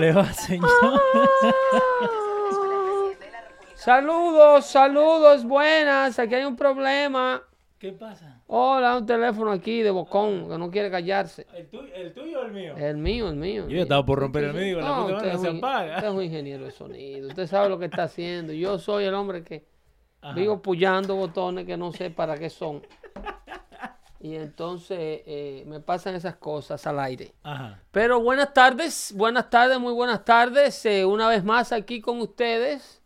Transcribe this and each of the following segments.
Le va, señor? Saludos, saludos, buenas. Aquí hay un problema. ¿Qué pasa? Hola, un teléfono aquí de Bocón que no quiere callarse. ¿El tuyo, el tuyo o el mío? El mío, el mío. Yo ya estaba por romper el mío, No, puta se un- apaga. Usted es un ingeniero de sonido. Usted sabe lo que está haciendo. Yo soy el hombre que Ajá. vivo puyando botones que no sé para qué son. Y entonces eh, me pasan esas cosas al aire. Ajá. Pero buenas tardes, buenas tardes, muy buenas tardes. eh, una vez más aquí con ustedes.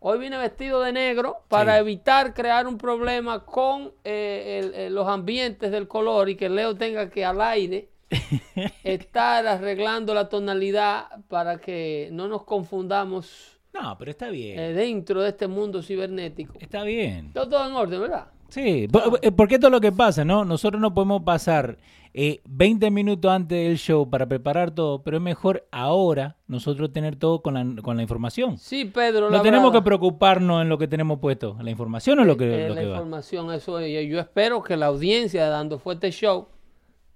Hoy vine vestido de negro para Sí. evitar crear un problema con eh, el- eh, los ambientes del color y que Leo tenga que al aire estar arreglando la tonalidad para que no nos confundamos No, pero está bien. eh, dentro de este mundo cibernético. Está bien. Todo, todo en orden, ¿verdad? Sí, por- eh, porque esto es lo que pasa, ¿no? Nosotros no podemos pasar eh, 20 minutos antes del show para preparar todo, pero es mejor ahora nosotros tener todo con la, con la información. Sí, Pedro. No tenemos que preocuparnos en lo que tenemos puesto. La información es lo que, Eh, lo la que va. información, eso es. Yo- espero que la audiencia de Dando Fuerte Show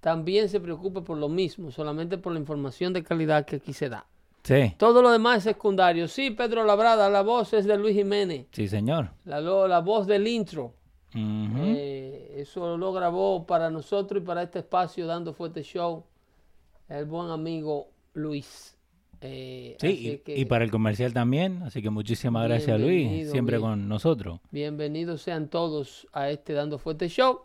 también se preocupe por lo mismo, solamente por la información de calidad que aquí se da. Sí, Todo lo demás es secundario. Sí, Pedro Labrada, la voz es de Luis Jiménez, sí, señor. la, la voz del intro. Eh, eso lo grabó para nosotros y para este espacio Dando Fuerte Show el buen amigo Luis. Eh, Sí, y, que y para el comercial también, así que muchísimas gracias Luis, siempre bien. con nosotros. Bienvenidos sean todos a este Dando Fuerte Show.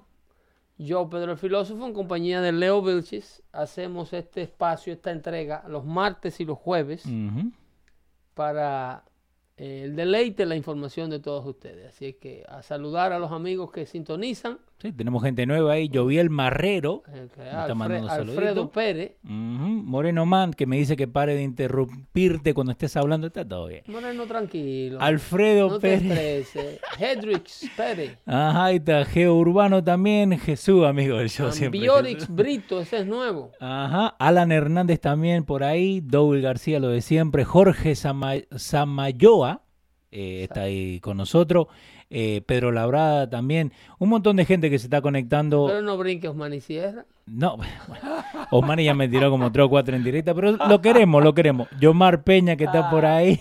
Yo, Pedro el Filósofo, en compañía de Leo Vilchis, hacemos este espacio, esta entrega, los martes y los jueves, Ujú. para eh, el deleite, la información de todos ustedes. Así que a saludar a los amigos que sintonizan. Sí, tenemos gente nueva ahí, Joviel Marrero, está Alfredo. Pérez. Moreno Man, que me dice que pare de interrumpirte cuando estés hablando, está todo bien. Moreno, tranquilo. Alfredo no Pérez. Hedrix Pérez. Ajá, ahí está Geo Urbano también, Jesús, amigo del show siempre. Jesús. Brito, ese es nuevo. Ajá, Alan Hernández también por ahí, Douglas García, lo de siempre, Jorge Sama- Samayoa eh, está ahí con nosotros, eh, Pedro Labrada también, un montón de gente que se está conectando. Pero no brinque Osmani Sierra. No, bueno, Osmani ya me tiró como 3 o 4 en directa, pero lo queremos, lo queremos. Yomar Peña que está por ahí,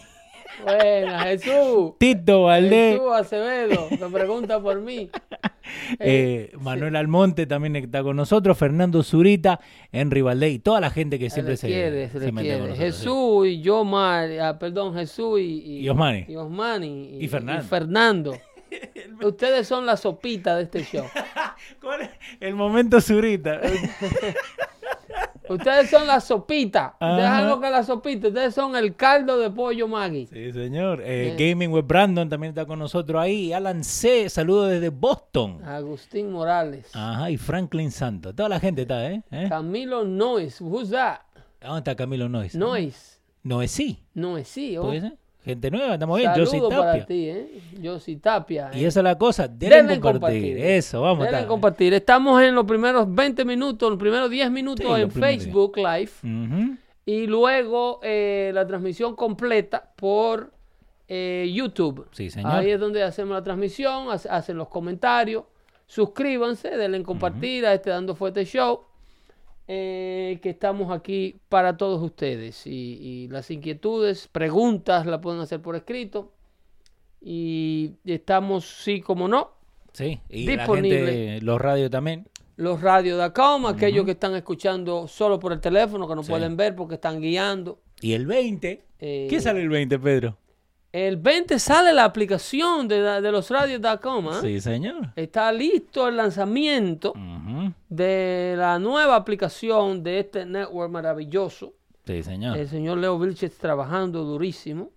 Buena, Jesús. Tito Valdés, Jesús Acevedo, me pregunta por mí. eh, Manuel Almonte también está con nosotros, Fernando Zurita, Henry Valdés y toda la gente que siempre se, quiere, se se mete con sí. Jesús y yo, Mar, ah, perdón, Jesús y, Y Osmani. Y Osmani. Y Fernando. Fernando. Ustedes son la sopita de este show. ¿Cuál es el momento Zurita? Ustedes son la sopita. Algo que la sopita. Ustedes son el caldo de pollo Maggi. Sí, señor. Eh. Gaming with Brandon también está con nosotros ahí. Alan C, saludos desde Boston. Agustín Morales. Ajá, y Franklin Santos. Toda la gente está, ¿eh? ¿Eh? Camilo Nois. Who's that? ¿Dónde está Camilo Nois? Nois. Nois, sí. Nois, sí. oh. ¿Puede ser? Gente nueva, estamos bien. Yo soy Saludo para Tapia. ti, ¿eh? Yo soy Tapia. Y ¿eh? esa es la cosa. Denle, Denle en compartir. compartir. Eso, vamos. Denle compartir. Estamos en los primeros 20 minutos, los primeros 10 minutos Sí, en Facebook Live. Y luego eh, la transmisión completa por eh, YouTube. Sí, señor. Ahí es donde hacemos la transmisión, hace- hacen los comentarios. Suscríbanse, denle en compartir a este Dando Fuerte Show. Eh, que estamos aquí para todos ustedes. Y, y las inquietudes, preguntas, las pueden hacer por escrito. Y estamos, sí como no, Sí, y Disponible. la gente, los radios también. los radios.com, aquellos que están escuchando solo por el teléfono, que no Sí. pueden ver porque están guiando. Y el 20. Eh, ¿Qué sale el 20, Pedro? El 20 sale la aplicación de, la- de los radios.com. ¿ah? Sí, señor. Está listo el lanzamiento Ujú. De la nueva aplicación de este network maravilloso. Sí, señor. El señor Leo Vilches trabajando durísimo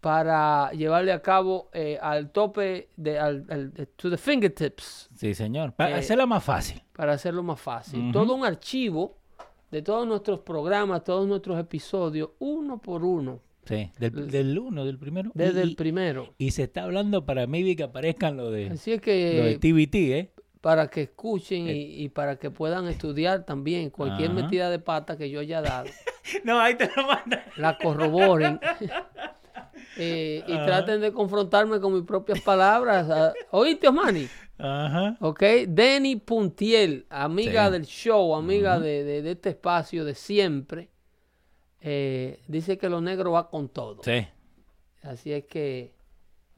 para llevarle a cabo eh, al tope, de, al, al- to the fingertips, Sí, señor. Para Eh, hacerla más fácil. para hacerlo más fácil. Todo un archivo de todos nuestros programas, todos nuestros episodios, uno por uno, Sí. Del, del uno, del primero. desde y, el primero. y se está hablando para maybe que aparezcan lo de, Así es lo de que TBT, ¿eh? Para que escuchen y, y para que puedan estudiar también cualquier Ajá. metida de pata que yo haya dado, No, ahí te lo mandan. la corroboren eh, y traten de confrontarme con mis propias palabras. Ah, ¿Oíste, Osmani? Ajá. Ok, Denny Puntiel, amiga Sí. del show, amiga de, de- de este espacio de siempre, eh, dice que lo negro va con todo. Sí. Así es que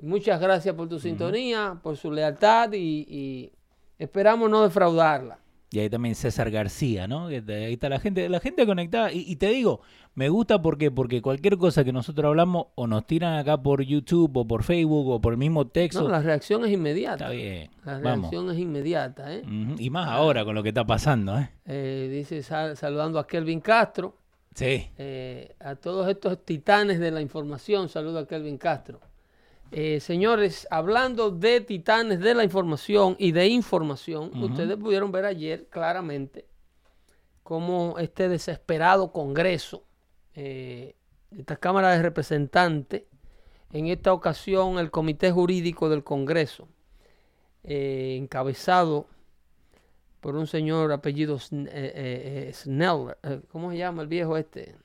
muchas gracias por tu sintonía, por su lealtad y, y esperamos no defraudarla. Y ahí también César García, ¿no? Ahí está la gente, la gente conectada. Y, y te digo, me gusta porque, porque cualquier cosa que nosotros hablamos o nos tiran acá por YouTube o por Facebook o por el mismo texto. No, la reacción es Está inmediata. bien. La Vamos. reacción es inmediata. ¿eh? Y más ahora con lo que está pasando, ¿eh? Eh, dice sal- saludando a Kelvin Castro. Sí. Eh, a todos estos titanes de la información, saludo a Kelvin Castro. Eh, señores, hablando de titanes de la información y de información, ustedes pudieron ver ayer claramente cómo este desesperado Congreso, eh, esta Cámara de Representantes, en esta ocasión el Comité Jurídico del Congreso, eh, encabezado por un señor apellido eh, Snell, ¿cómo se llama el viejo este?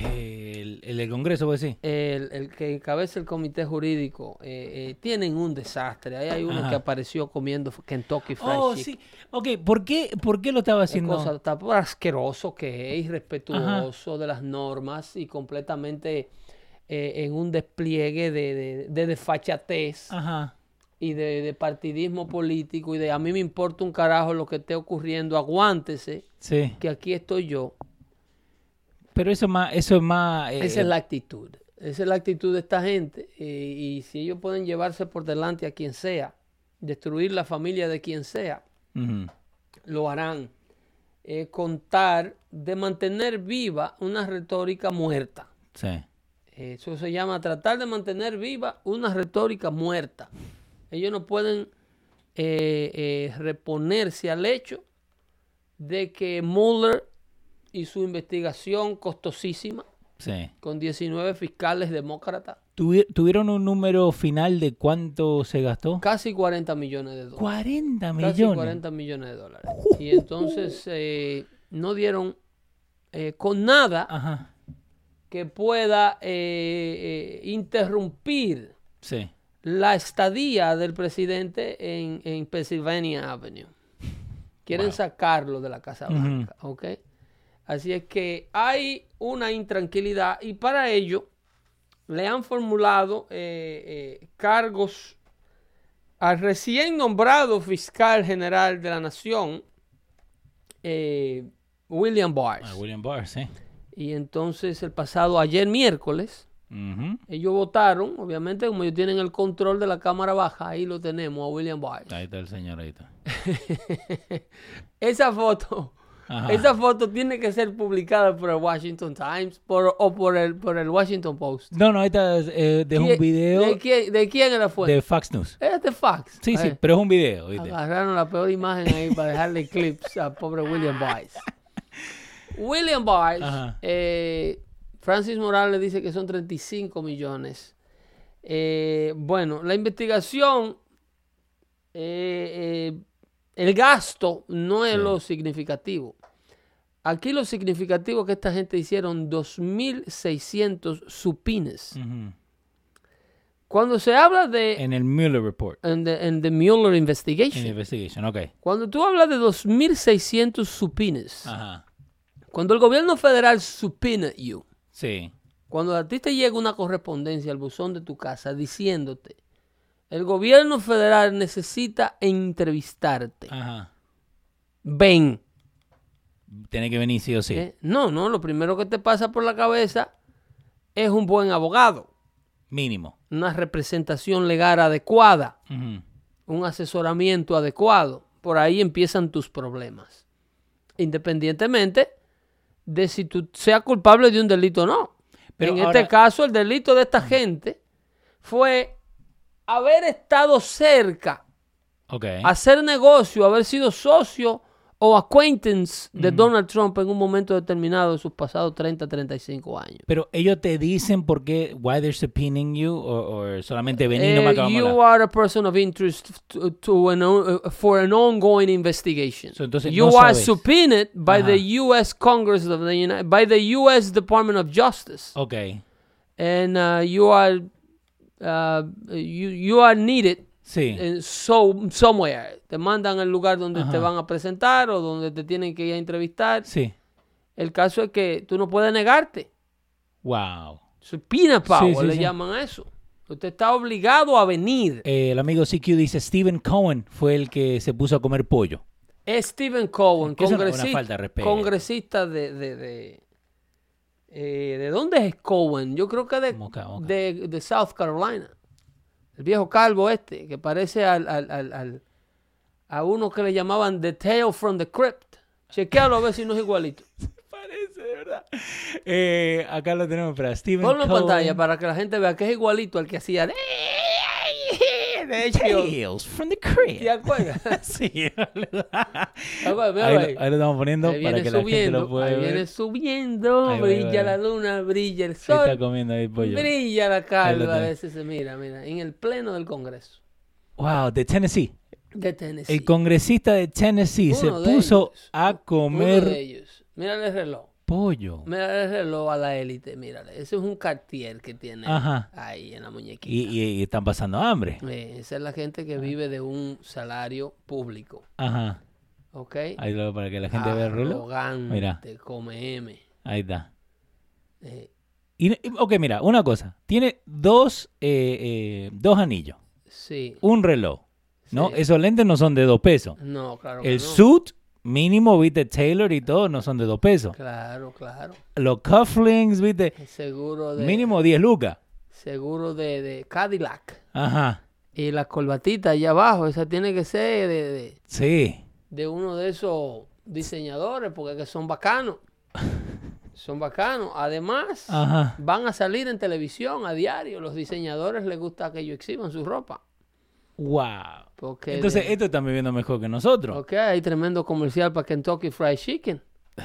El, el Congreso, pues sí. El, el que encabeza el comité jurídico, eh, eh, tienen un desastre. Ahí hay uno Ajá. que apareció comiendo Kentucky Fried Oh, Chicken. sí. Ok, ¿por qué, ¿por qué lo estaba haciendo? cosa está por asqueroso que es, irrespetuoso de las normas y completamente eh, en un despliegue de, de, de desfachatez Ajá. y de, de partidismo político y de a mí me importa un carajo lo que esté ocurriendo, aguántese, Sí. que aquí estoy yo. Pero eso es más, eso es más. eh, Esa es la actitud. Esa es la actitud de esta gente. eh, y si ellos pueden llevarse por delante a quien sea, destruir la familia de quien sea, lo harán. Eh, contar de mantener viva una retórica muerta. Sí. Eso se llama tratar de mantener viva una retórica muerta. Ellos no pueden eh, reponerse al hecho de que Mueller y su investigación costosísima Sí. con 19 fiscales demócratas, Tuvi- ¿Tuvieron un número final de cuánto se gastó? casi 40 millones de dólares. 40 Casi millones. 40 millones de dólares. Y entonces eh, no dieron eh, con nada Ajá. que pueda eh, eh, interrumpir Sí. la estadía del presidente en, en Pennsylvania Avenue. Quieren Wow. sacarlo de la Casa. Blanca, ¿ok? Así es que hay una intranquilidad y para ello le han formulado eh, eh, cargos al recién nombrado fiscal general de la nación, eh, William Barr. Ah, William Barr, sí. Y entonces el pasado ayer miércoles, ellos votaron, obviamente, como ellos tienen el control de la Cámara Baja, ahí lo tenemos a William Barr. Ahí está el señor, ahí está. Esa foto, Ajá. esa foto tiene que ser publicada por el Washington Times por, o por el, por el Washington Post. No, no, está eh, de un ¿Quién- video ¿De quién, de quién es la fuente? de Fox News. Es de Fox. Sí, sí, Eh, pero es un video, ¿viste? Agarraron la peor imagen ahí para dejarle clips al pobre William Barr. William Ajá. eh, Francis Morales dice que son 35 millones. Eh, bueno, la investigación, eh, eh, el gasto no es Sí. lo significativo. Aquí lo significativo que esta gente hicieron 2.600 supines. Ujú. Cuando se habla de En el Mueller Report. en the, en the Mueller investigation, investigation, ok. cuando tú hablas de 2.600 supines, Ajá. cuando el gobierno federal supina you, Sí. cuando a ti te llega una correspondencia al buzón de tu casa diciéndote, el gobierno federal necesita entrevistarte, Ajá. ven. Tiene que venir sí o sí. ¿eh? No, no, lo primero que te pasa por la cabeza es un buen abogado. Mínimo. una representación legal adecuada, un asesoramiento adecuado, por ahí empiezan tus problemas. Independientemente de si tú seas culpable de un delito o no. Pero en ahora- este caso, el delito de esta gente fue haber estado cerca, Ok. hacer negocio, haber sido socio o acquaintance de Donald Trump en un momento determinado de sus pasados 30, 35 años. Pero ellos te dicen por qué, why they're subpoenaing you, o, solamente vení no me Eh, de you are a person of interest to, to an uh, for an ongoing investigation. So, entonces, you no are sabes. subpoenaed by Ajá. the U.S. Congress of the United, by the U.S. Department of Justice, Ok. and uh, you are uh, you you are needed Sí. so somewhere. Te mandan al lugar donde te van a presentar o donde te tienen que ir a entrevistar. Sí. El caso es que tú no puedes negarte. Wow. Subpoena power sí, le sí. llaman a eso. Usted está obligado a venir. Eh, el amigo CQ dice, Stephen Cohen fue el que se puso a comer pollo. Es Stephen Cohen, congresista, de congresista de... de, de, eh, ¿de dónde es Cohen? Yo creo que de, Moca, Moca. de, de South Carolina. El viejo calvo este, que parece al, al- al- al- a uno que le llamaban The Tale from the Crypt. Chequealo a ver si no es igualito. Parece, de verdad. Eh, acá lo tenemos para Stephen Ponlo en pantalla para que la gente vea que es igualito al que hacía de, de hecho. Tales from the Crypt. ¿Te acuerdas? sí. Mira, ahí, ahí. lo, ahí lo estamos poniendo Ahí para viene que la gente subiendo, lo pueda ahí ver. viene subiendo, Ahí va, brilla la luna, brilla el Se está sol, comiendo ahí pollo. brilla la calva, a veces se mira, mira, en el pleno del Congreso Wow, de Tennessee. de Tennessee. El congresista de Tennessee se Uno de puso ellos. a Uno comer de ellos. Mírale el reloj, pollo. mírale el reloj a la élite, mírale, ese es un cartier que tiene Ajá. ahí en la muñequita. Y, y- y están pasando hambre. Eh, esa es la gente que vive de un salario público, Ajá. ¿ok? Ahí lo para que la gente vea el reloj. Mira. come M. Ahí está. Eh, Y, ok, mira, una cosa. Tiene dos, eh, eh, dos anillos, sí. un reloj. ¿no? Sí. Esos lentes no son de dos pesos. No, claro que El no. suit mínimo, viste, Taylor y todo, no son de dos pesos. Claro, claro. Los cufflinks, viste, seguro de mínimo 10 lucas. seguro de, de Cadillac. Ajá. Y la corbatita allá abajo, esa tiene que ser de, de, Sí. de uno de esos diseñadores, porque que son bacanos. son bacanos. Además, Ajá. van a salir en televisión a diario. Los diseñadores les gusta que ellos exhiban su ropa. Wow. Porque Entonces, de- esto están viviendo mejor que nosotros. ok, hay tremendo comercial para Kentucky Fried Chicken.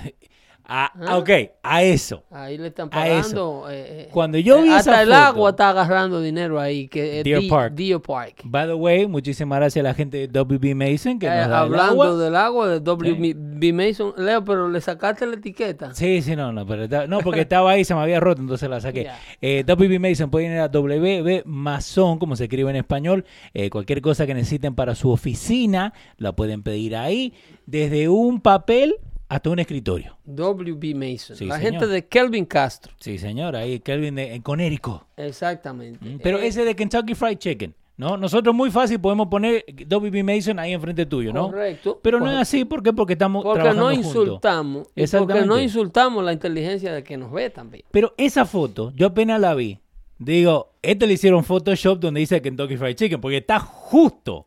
Ah, Ah. ok, a eso. Ahí le están pagando. eh, eh, Cuando yo vi hasta esa el foto- agua está agarrando dinero ahí. Que Deer Di- Park. Deer Park. By the way, muchísimas gracias a la gente de WB Mason que Eh, nos da el hablando agua. del agua de W.B. Mason, Leo, pero le sacaste la etiqueta. Sí, sí, no, no, pero no, porque estaba ahí, se me había roto, entonces la saqué. Ya. Eh, WB Mason, pueden ir a WB Mason, como se escribe en español. Eh, cualquier cosa que necesiten para su oficina, la pueden pedir ahí, desde un papel hasta un escritorio. W.B. Mason. Sí, la señor. gente de Kelvin Castro. Sí, señor, ahí Kelvin de, en Conérico. Exactamente. Mm, Pero Eh, ese de Kentucky Fried Chicken, ¿no? Nosotros muy fácil podemos poner WB Mason ahí enfrente tuyo, ¿no? Correcto. Pero no es así, ¿por qué? Porque estamos Porque trabajando no juntos. insultamos. y Porque no insultamos la inteligencia de que nos ve también. Pero esa foto, yo apenas la vi. Digo, este le hicieron Photoshop donde dice Kentucky Fried Chicken, porque está justo.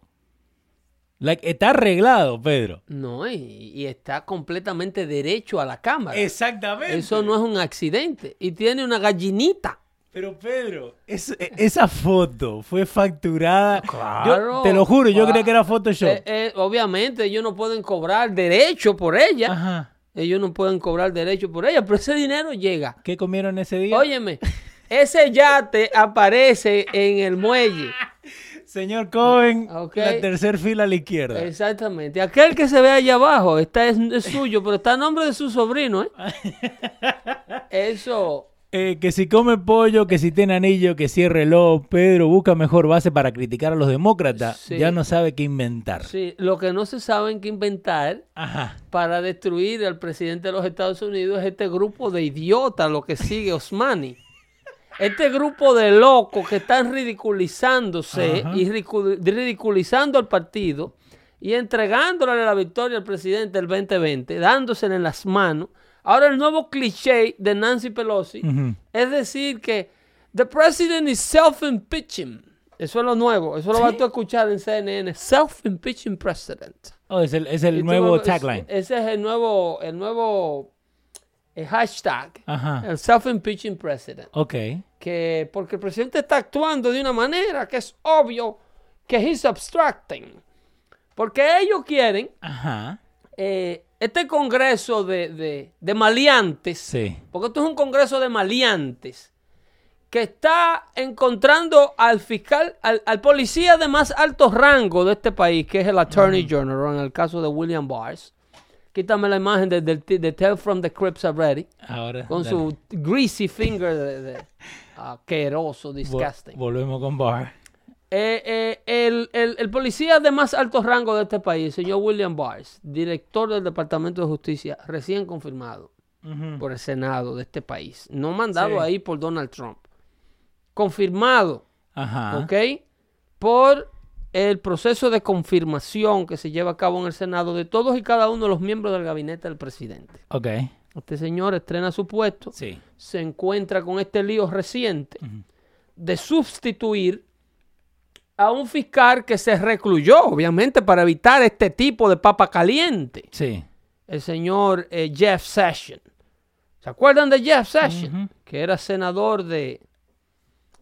Like, está arreglado, Pedro. No, y, y está completamente derecho a la cámara. Exactamente. Eso no es un accidente. Y tiene una gallinita. Pero Pedro, es- e- esa foto fue facturada. Claro, Yo- te lo juro, yo claro. creía que era Photoshop. Eh, eh, obviamente ellos no pueden cobrar derecho por ella. Ajá. Ellos no pueden cobrar derecho por ella, pero ese dinero llega. ¿Qué comieron ese día? Óyeme, ese yate aparece en el muelle. Señor Cohen, la tercer fila a la izquierda. Exactamente. Aquel que se ve allá abajo está es, es suyo, pero está a nombre de su sobrino, ¿eh? Eso. Eh, que si come pollo, que si tiene anillo, que cierre reloj, Pedro busca mejor base para criticar a los demócratas. Sí. Ya no sabe qué inventar. Sí, lo que no se saben que inventar Ajá. para destruir al presidente de los Estados Unidos es este grupo de idiotas, lo que sigue Osmani. Este grupo de locos que están ridiculizándose Ajá. y ridicu- ridiculizando al partido y entregándole la victoria al presidente del 2020, dándosela en las manos. Ahora el nuevo cliché de Nancy Pelosi es decir que The president is self-impeaching. Eso es lo nuevo. Eso lo vas ¿Sí? a escuchar en CNN. Self-impeaching president. Oh, es el, es el tú nuevo tagline. Ese es el nuevo, el nuevo eh, hashtag. Ajá. El self-impeaching president. Ok. Que porque el presidente está actuando de una manera que es obvio que he's abstracting. Porque ellos quieren Ajá. eh, este congreso de, de, de maleantes. Sí. Porque esto es un congreso de maleantes que está encontrando al fiscal, al, al policía de más alto rango de este país, que es el Attorney General, en el caso de William Barrs. Quítame la imagen de, de, de Tell from the Crips Already, Ahora. con dale. su greasy finger de, de Vol- disgusting. volvemos con Bar. Eh, eh, el, el- el policía de más alto rango de este país, señor William Barrs, director del Departamento de Justicia, recién confirmado por el Senado de este país, no mandado Sí. ahí por Donald Trump, confirmado, Ajá. ¿ok? Por el proceso de confirmación que se lleva a cabo en el Senado de todos y cada uno de los miembros del gabinete del presidente. Ok. Este señor estrena su puesto, Sí. se encuentra con este lío reciente de sustituir a un fiscal que se recluyó, obviamente, para evitar este tipo de papa caliente, Sí. el señor eh, Jeff Sessions. ¿Se acuerdan de Jeff Sessions? Que era senador de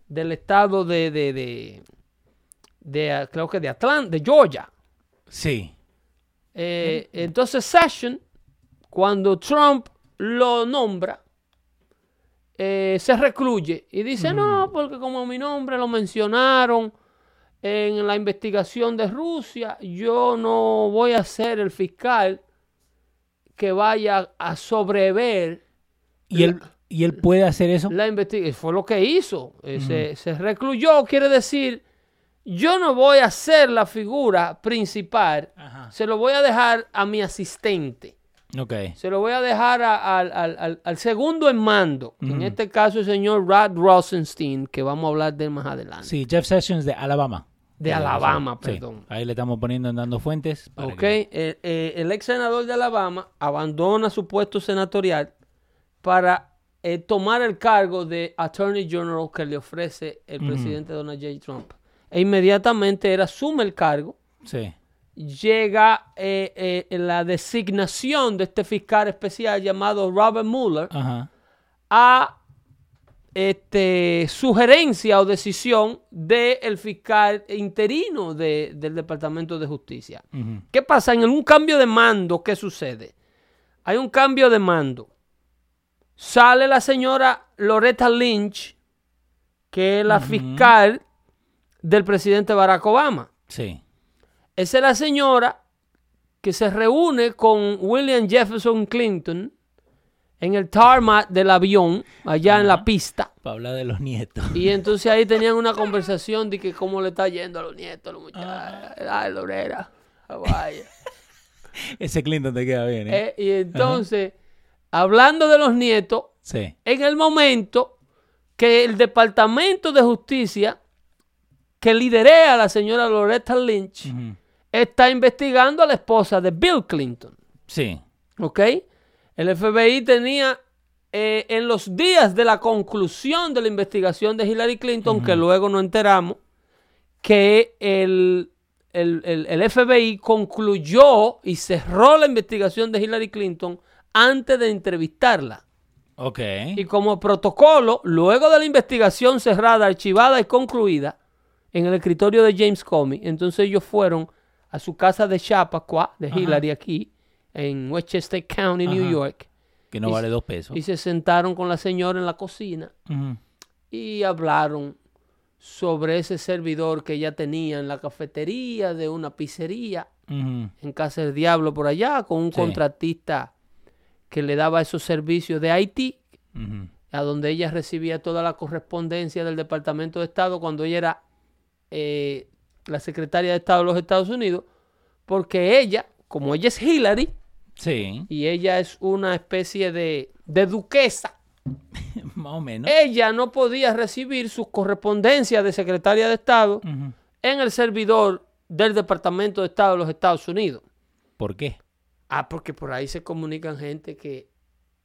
del estado de, de, de, de, creo que de Atlanta, de Georgia. Sí. Eh, entonces Sessions, cuando Trump lo nombra, eh, se recluye y dice, no, porque como mi nombre lo mencionaron en la investigación de Rusia, yo no voy a ser el fiscal que vaya a sobrever ¿Y él, ¿Y él puede hacer eso? la investigación. Fue lo que hizo. Eh, se, se recluyó, quiere decir, yo no voy a ser la figura principal, Ajá. se lo voy a dejar a mi asistente. Ok. Se lo voy a dejar a- al, al- al- al segundo en mando, en este caso el señor Rod Rosenstein, que vamos a hablar de él más adelante. Sí, Jeff Sessions de Alabama. De Eh, Alabama, perdón. Ahí le estamos poniendo en dando fuentes. Ok, que- eh, eh, el ex senador de Alabama abandona su puesto senatorial para eh, tomar el cargo de Attorney General que le ofrece el presidente Donald J. Trump. E inmediatamente él asume el cargo, Sí. llega eh, eh, la designación de este fiscal especial llamado Robert Mueller Ajá. a este, sugerencia o decisión del fiscal interino de- del Departamento de Justicia. ¿Qué pasa? En un cambio de mando, ¿qué sucede? Hay un cambio de mando. Sale la señora Loretta Lynch, que es la fiscal del presidente Barack Obama. Sí. Esa es la señora que se reúne con William Jefferson Clinton en el tarmac del avión, allá en la pista. Para hablar de los nietos. Y entonces ahí tenían una conversación de que cómo le está yendo a los nietos, a los muchachos. Ay, Lorena, vaya. Ese Clinton te queda bien, ¿eh? Eh, y entonces, hablando de los nietos, Sí. en el momento que el Departamento de Justicia, que liderea la señora Loretta Lynch, está investigando a la esposa de Bill Clinton. Sí. ¿Ok? El FBI tenía eh, en los días de la conclusión de la investigación de Hillary Clinton, que luego nos enteramos, que el, el- el- el FBI concluyó y cerró la investigación de Hillary Clinton antes de entrevistarla. Ok. Y como protocolo, luego de la investigación cerrada, archivada y concluida en el escritorio de James Comey, entonces ellos fueron a su casa de Chappaqua, de Hillary aquí, en Westchester County, New Ajá. York, Que no y- vale dos pesos. y se sentaron con la señora en la cocina y hablaron sobre ese servidor que ella tenía en la cafetería de una pizzería en Casa del Diablo por allá, con un Sí. contratista que le daba esos servicios de Haití, a donde ella recibía toda la correspondencia del Departamento de Estado cuando ella era eh, la secretaria de Estado de los Estados Unidos, porque ella, como ella es Hillary, Sí. y ella es una especie de, de duquesa, Más o menos. ella no podía recibir sus correspondencias de secretaria de Estado en el servidor del Departamento de Estado de los Estados Unidos. ¿Por qué? Ah, porque por ahí se comunican gente que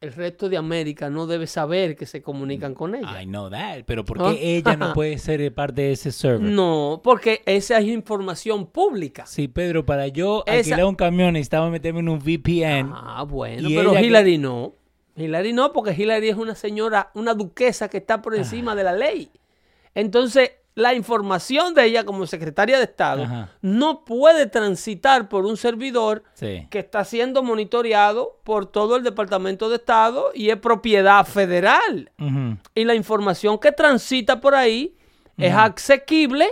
el resto de América no debe saber que se comunican con ella. I know that. Pero ¿por ¿Ah? qué ella no puede ser parte de ese server? No, porque esa es información pública. Sí, Pedro, para yo Esa- alquilar un camión necesitaba meterme en un VPN. Ah, bueno, Y pero que- Hillary no. Hillary no, porque Hillary es una señora, una duquesa que está por encima de la ley. Entonces, la información de ella como secretaria de Estado Ajá. no puede transitar por un servidor Sí. que está siendo monitoreado por todo el Departamento de Estado y es propiedad federal. Y la información que transita por ahí es asequible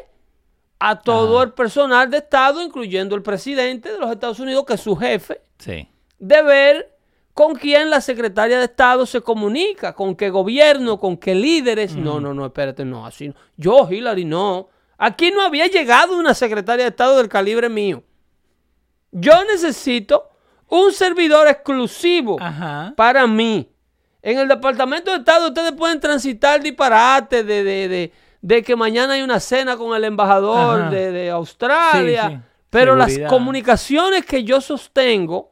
a todo el personal de Estado, incluyendo el presidente de los Estados Unidos, que es su jefe, Sí. de ver con quién la secretaria de Estado se comunica, con qué gobierno, con qué líderes. No, no, no, espérate, no, así no. Yo, Hillary, no. Aquí no había llegado una secretaria de Estado del calibre mío. Yo necesito un servidor exclusivo Ajá. para mí. En el Departamento de Estado ustedes pueden transitar disparates de, de, de, de que mañana hay una cena con el embajador de, de Australia. Sí, sí. Pero Seguridad. las comunicaciones que yo sostengo,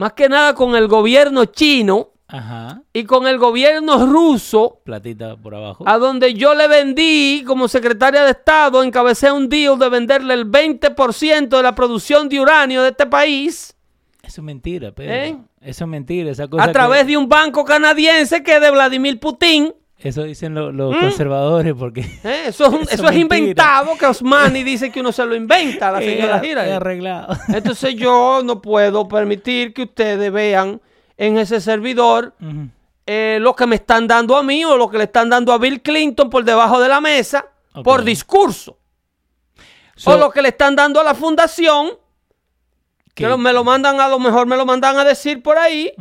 más que nada con el gobierno chino Ajá. y con el gobierno ruso, Platita por abajo. a donde yo le vendí como secretaria de Estado, encabecé un deal de venderle el 20% de la producción de uranio de este país Eso es mentira, Pedro. ¿Eh? Eso es mentira. Esa cosa a través que- de un banco canadiense que es de Vladimir Putin. Eso dicen lo- los conservadores porque... ¿eh? Eso, es, un- Eso eso es es inventado, que Osmani dice que uno se lo inventa a la señora Hillary. arreglado. Entonces yo no puedo permitir que ustedes vean en ese servidor eh, lo que me están dando a mí o lo que le están dando a Bill Clinton por debajo de la mesa por discurso. So- o lo que le están dando a la fundación, que me lo mandan a lo mejor me lo mandan a decir por ahí.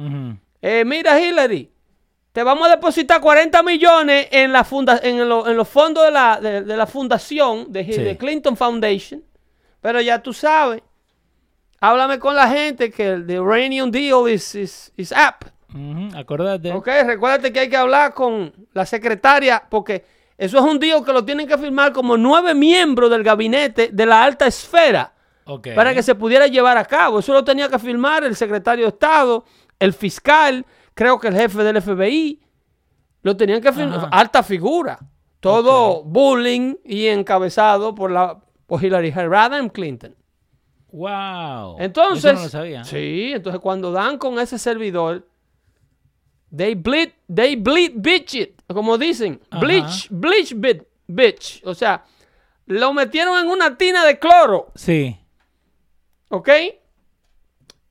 Eh, mira Hillary, te vamos a depositar 40 millones en, la funda en, lo- en los fondos de la, de, de la fundación de, Sí. de Clinton Foundation. Pero ya tú sabes, háblame con la gente que el the Uranium Deal is, is, is up. Ujú, Acordate. Ok, recuérdate que hay que hablar con la secretaria, porque eso es un deal que lo tienen que firmar como nueve miembros del gabinete de la alta esfera Ok. para que se pudiera llevar a cabo. Eso lo tenía que firmar el secretario de Estado, el fiscal, creo que el jefe del FBI. Lo tenían que firmar. Alta figura. Todo bullying y encabezado por la por Hillary Rodham Clinton. Wow. Entonces, Eso no lo sabía. sí, entonces cuando dan con ese servidor, they bleed, they bleed bitch it, como dicen, Ajá. bleach, bleach bit, bitch. O sea, lo metieron en una tina de cloro, Sí. ¿ok?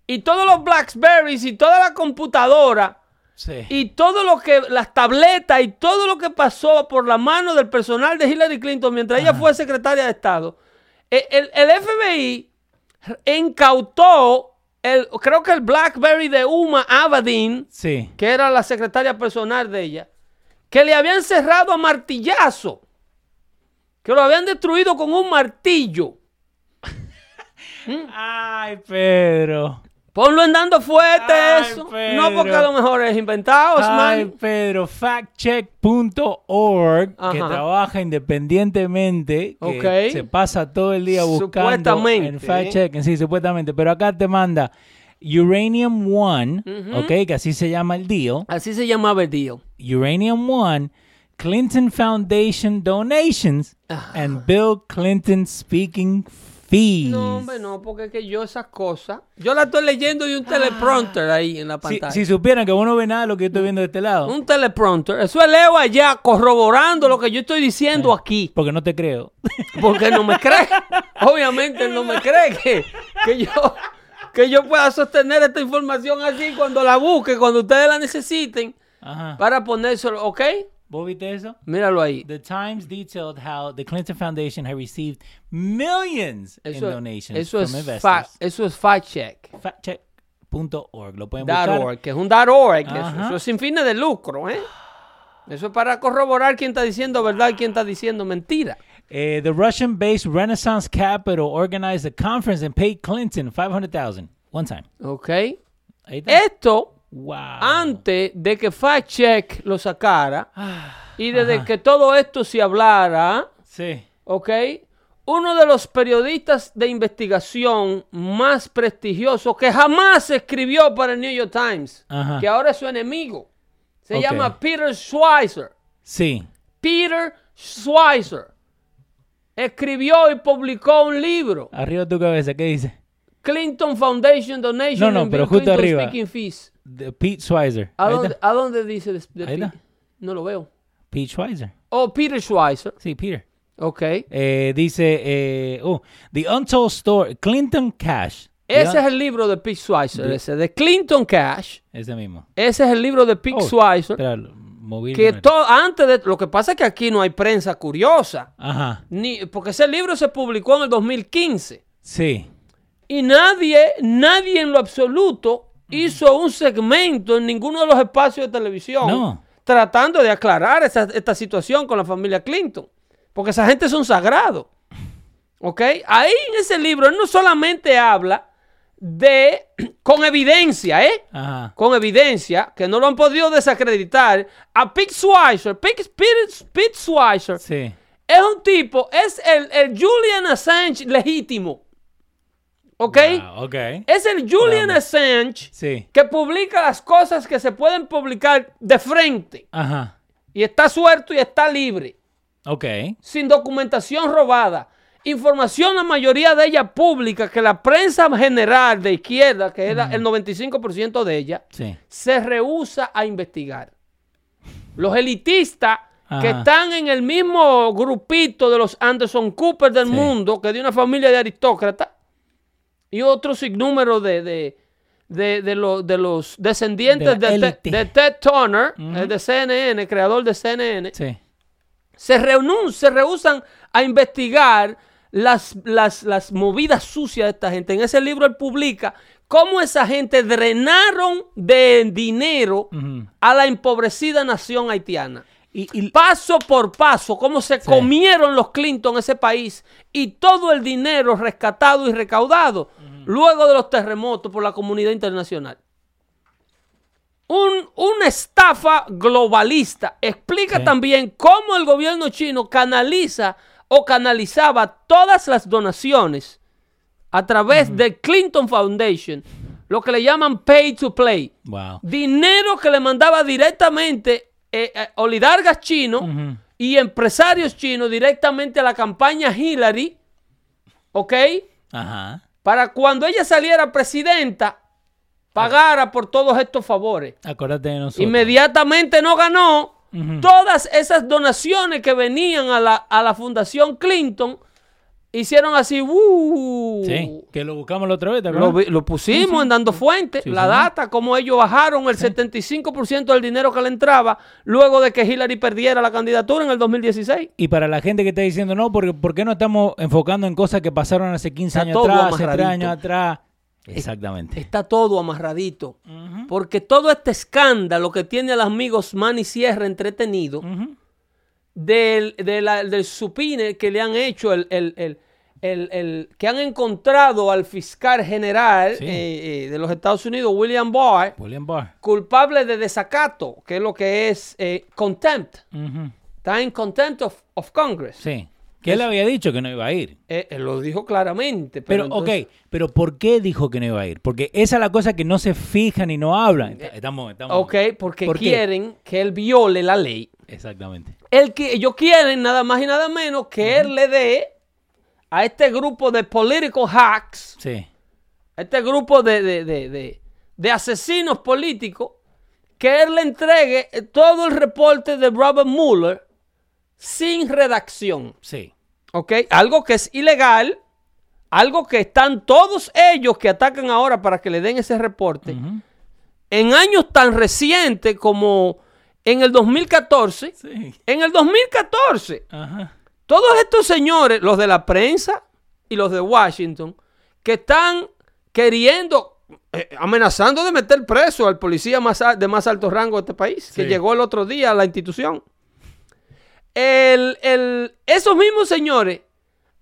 Y todos los Blackberries y toda la computadora Sí. y todo lo que, las tabletas y todo lo que pasó por la mano del personal de Hillary Clinton mientras ella fue secretaria de Estado, e- el, el FBI incautó, el, creo que el BlackBerry de Uma Abedin, Sí. que era la secretaria personal de ella, que le habían cerrado a martillazo, que lo habían destruido con un martillo. Ay, Pedro. Ponlo en dando fuerte Ay, eso. Pedro. No porque a lo mejor es inventado, Ay, Osman. Pedro, factcheck.org, que trabaja independientemente, que se pasa todo el día buscando Supuestamente, en fact-checking, sí, supuestamente, pero acá te manda Uranium One, ok, que así se llama el deal, Así se llamaba el deal. Uranium One, Clinton Foundation donations, and Bill Clinton speaking No, hombre, no, porque es que yo esas cosas, yo la estoy leyendo y un teleprompter ahí en la pantalla. si supieran que vos no ves nada de lo que yo estoy viendo de este lado, Un teleprompter. Eso es Leo allá corroborando lo que yo estoy diciendo aquí. porque no te creo. Porque no me cree. Obviamente no me cree que, que yo que yo pueda sostener esta información así cuando la busque, cuando ustedes la necesiten, Ajá. para ponérselo, ¿ok? ¿Vos viste eso? Míralo ahí. The Times detailed how the Clinton Foundation had received millions in donations eso, from es investors. fa- eso es fact check. Factcheck.org. Lo pueden buscar. org, que es un org, eso, es sin fines de lucro, ¿eh? Eso es para corroborar quién está diciendo verdad y quién está diciendo mentira. Eh, the Russian-based Renaissance Capital organized a conference and paid Clinton 500,000 one time. ¿Ok? Ahí está. Esto wow. antes de que Fact Check lo sacara Ah, y desde que todo esto se hablara, sí. ¿ok? uno de los periodistas de investigación más prestigiosos que jamás escribió para el New York Times, Ajá. que ahora es su enemigo. Se llama Peter Schweizer. Sí. Peter Schweizer escribió y publicó un libro, Arriba de tu cabeza, ¿qué dice? Clinton Foundation Donation No, no, pero justo Clinton arriba. Speaking Fees. De Pete Schweizer. ¿A dónde, está. a dónde dice de, de Ahí Pete? está. No lo veo. Pete Schweizer. Oh, Peter Schweizer. Sí, Peter. Ok. Eh, dice, eh, oh, The Untold Story, Clinton Cash. Ese es el libro de Pete Schweizer, De- ese de Clinton Cash. Ese mismo. Ese es el libro de Pete Oh, Schweizer. espera, que número. to- antes de lo que pasa es que aquí no hay prensa curiosa, Ajá, ni porque ese libro se publicó en el 2015 sí. Y nadie, nadie en lo absoluto hizo un segmento en ninguno de los espacios de televisión No. tratando de aclarar esa- esta situación con la familia Clinton, porque esa gente es un sagrado. ¿Ok? Ahí en ese libro él no solamente habla de, con evidencia, ¿eh? Ajá. con evidencia, que no lo han podido desacreditar, a Pete Schweizer. Pete, Pete- Pete Schweizer Sí. es un tipo, es el, el Julian Assange legítimo. ¿Ok? Wow, ok. Es el Julian. Assange Sí. que publica las cosas que se pueden publicar de frente. Ajá. Y está suelto y está libre. Ok. Sin documentación robada. Información, la mayoría de ella pública, que la prensa general de izquierda, que es la- el 95% de ella, Sí. se rehúsa a investigar. Los elitistas que están en el mismo grupito de los Anderson Cooper del Sí. mundo, que de una familia de aristócratas, y otro sinnúmero de, de, de, de los, de los descendientes De Ted- Turner, el de CNN, creador de CNN, Sí. se, reunun- se rehusan a investigar las, las, las movidas sucias de esta gente. En ese libro él publica cómo esa gente drenaron de dinero a la empobrecida nación haitiana. Y, y- Paso por paso, cómo se Sí. comieron los Clinton ese país y todo el dinero rescatado y recaudado luego de los terremotos por la comunidad internacional. Un- una estafa globalista explica Sí. también cómo el gobierno chino canaliza o canalizaba todas las donaciones a través de Clinton Foundation, lo que le llaman pay to play. wow. Dinero que le mandaba directamente eh, eh, oligarcas chinos y empresarios chinos directamente a la campaña Hillary, ¿ok? Ajá. Para cuando ella saliera presidenta, pagara por todos estos favores. Acuérdate de nosotros. Inmediatamente no ganó. Todas esas donaciones que venían a la, a la Fundación Clinton hicieron así, ¡uh! Sí. Que lo buscamos la otra vez, ¿te Lo, lo pusimos Sí, sí. en Dando Fuentes, la data, cómo ellos bajaron el 75% del dinero que le entraba luego de que Hillary perdiera la candidatura en el 2016. Y para la gente que está diciendo, no, porque ¿por qué no estamos enfocando en cosas que pasaron hace 15 Está años atrás, hace 3 amarradito. años atrás? Exactamente. Está todo amarradito. Porque todo este escándalo que tiene al amigo Manny Sierra entretenido, Ujú. Del, de la- del supine que le han hecho, el, el- el- que han encontrado al fiscal general Sí. eh, eh, de los Estados Unidos, William Barr, William Barr. culpable de desacato, que es lo que es eh, contempt. Está en contempt of, of Congress. Sí. Que él había dicho que no iba a ir. Eh, él lo dijo claramente. Pero, Pero, entonces- ok, pero ¿por qué dijo que no iba a ir? Porque esa es la cosa que no se fijan y no hablan. Está- Estamos, estamos. Ok, porque ¿Por qué? quieren que él viole la ley. Exactamente. El que, ellos quieren nada más y nada menos que él le dé a este grupo de political hacks, Sí. a este grupo de, de- de- de- asesinos políticos, que él le entregue eh, todo el reporte de Robert Mueller sin redacción. Sí. ¿Ok? Algo que es ilegal, algo que están todos ellos que atacan ahora para que le den ese reporte, en años tan recientes como en el 2014. Sí. En el 2014, Ajá. todos estos señores, los de la prensa y los de Washington, que están queriendo, eh, amenazando de meter preso al policía más, de más alto rango de este país, que llegó el otro día a la institución. El- el- esos mismos señores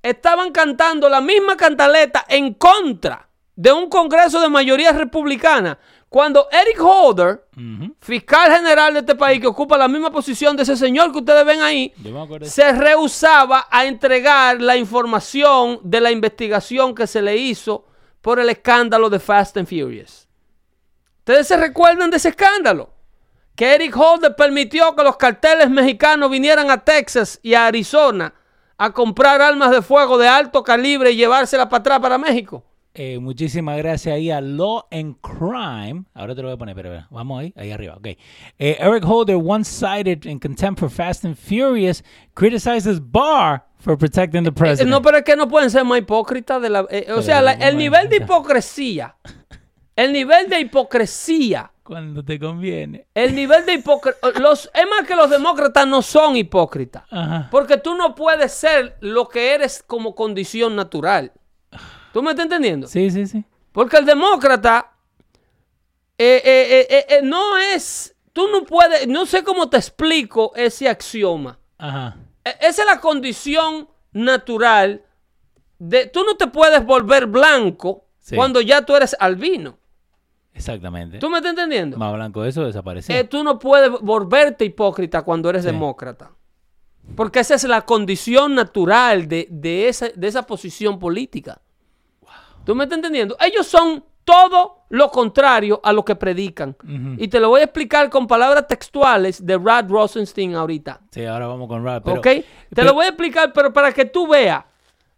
estaban cantando la misma cantaleta en contra de un Congreso de mayoría republicana Cuando Eric Holder, fiscal general de este país, que ocupa la misma posición de ese señor que ustedes ven ahí, se rehusaba a entregar la información de la investigación que se le hizo por el escándalo de Fast and Furious. ¿Ustedes se recuerdan de ese escándalo? Que Eric Holder permitió que los carteles mexicanos vinieran a Texas y a Arizona a comprar armas de fuego de alto calibre y llevárselas para atrás para México. Eh, muchísimas gracias ahí a Law and Crime. Ahora te lo voy a poner, pero pero, vamos ahí, ahí arriba. Ok. Eh, Eric Holder, one-sided in contempt for Fast and Furious, criticizes Barr for protecting the Eh, president. No, pero es que no pueden ser más hipócritas de la. o sea, la- el nivel de hipocresía. El nivel de hipocresía. Cuando te conviene. El nivel de hipocresía. Los, es más que los demócratas no son hipócritas. Ajá. Porque tú no puedes ser lo que eres como condición natural. ¿Tú me estás entendiendo? Sí, sí, sí. Porque el demócrata eh, eh, eh, no es. Tú no puedes. No sé cómo te explico ese axioma. Ajá. E- Esa es la condición natural de. Tú no te puedes volver blanco Sí. cuando ya tú eres albino. Exactamente. ¿Tú me estás entendiendo? Más blanco de eso desapareció. Eh, tú no puedes volverte hipócrita cuando eres Sí. demócrata. Porque esa es la condición natural de, de esa, de esa posición política. ¿Tú me estás entendiendo? Ellos son todo lo contrario a lo que predican. Y te lo voy a explicar con palabras textuales de Rad Rosenstein ahorita. Sí, ahora vamos con. Pero, ¿Ok? Te pero- lo voy a explicar, pero para que tú veas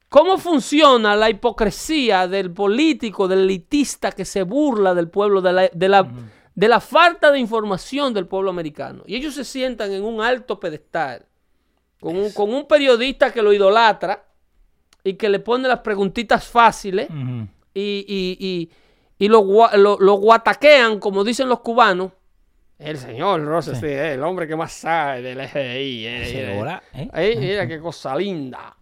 cómo funciona la hipocresía del político, del elitista que se burla del pueblo, de la, de la, de la falta de información del pueblo americano. Y ellos se sientan en un alto pedestal con un, con un periodista que lo idolatra y que le pone las preguntitas fáciles y, y, y, y lo, lo, lo guataquean, como dicen los cubanos. El señor Rosenstein, eh, el hombre que más sabe del FBI. eh, eh, ¿eh? mira qué cosa linda.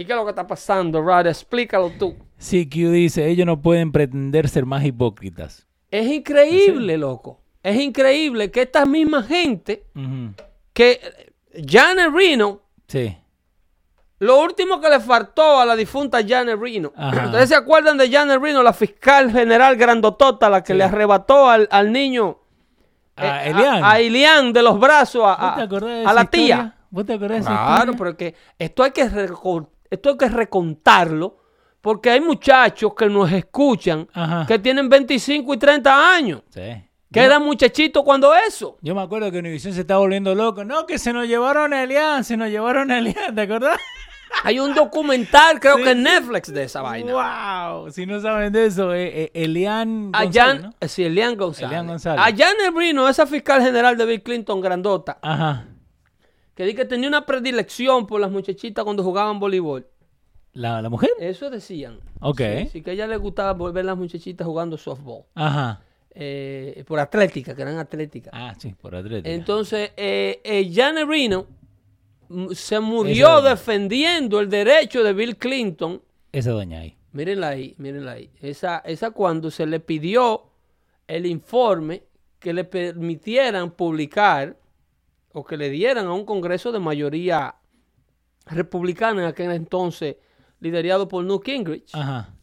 ¿Y qué es lo que está pasando, Rod? Explícalo tú. CQ dice, ellos no pueden pretender ser más hipócritas. Es increíble, loco. Es increíble que esta misma gente, que Janet Reno, Sí. lo último que le faltó a la difunta Janet Reno. Ajá. ¿Ustedes se acuerdan de Janet Reno, la fiscal general grandotota, la que le arrebató al, al niño? A eh, Elian. A, a Elian de los brazos a, ¿Vos te a- la historia? tía. ¿Vos te acordás de esa Claro, historia? porque esto hay que recor- esto hay que recontarlo porque hay muchachos que nos escuchan Ajá. que tienen 25 y 30 años. Sí. Que eran muchachitos cuando eso. Yo me acuerdo que Univision se estaba volviendo loco. No, que se nos llevaron a Elian, se nos llevaron a Elian, ¿te acordás? Hay un documental, creo Sí, que en. Netflix de esa vaina. ¡Wow! Si no saben de eso, eh, eh, Elian González, ¿no? eh, sí, Elian González. Elian González. A Janet Brino, esa fiscal general de Bill Clinton grandota, Ajá. Que di que tenía una predilección por las muchachitas cuando jugaban voleibol. ¿La, la mujer? Eso decían. Ok. Sí, sí, que a ella le gustaba ver las muchachitas jugando softball. Ajá. Eh, por atlética, que eran atléticas. Ah, sí, por atlética. Entonces, eh, eh, Janet Reno mm, se murió defendiendo el derecho de Bill Clinton. Esa doña ahí. Mírenla ahí, mírenla ahí. Esa, esa cuando se le pidió el informe que le permitieran publicar o que le dieran a un congreso de mayoría republicana en aquel entonces, liderado por Newt Gingrich, Ajá.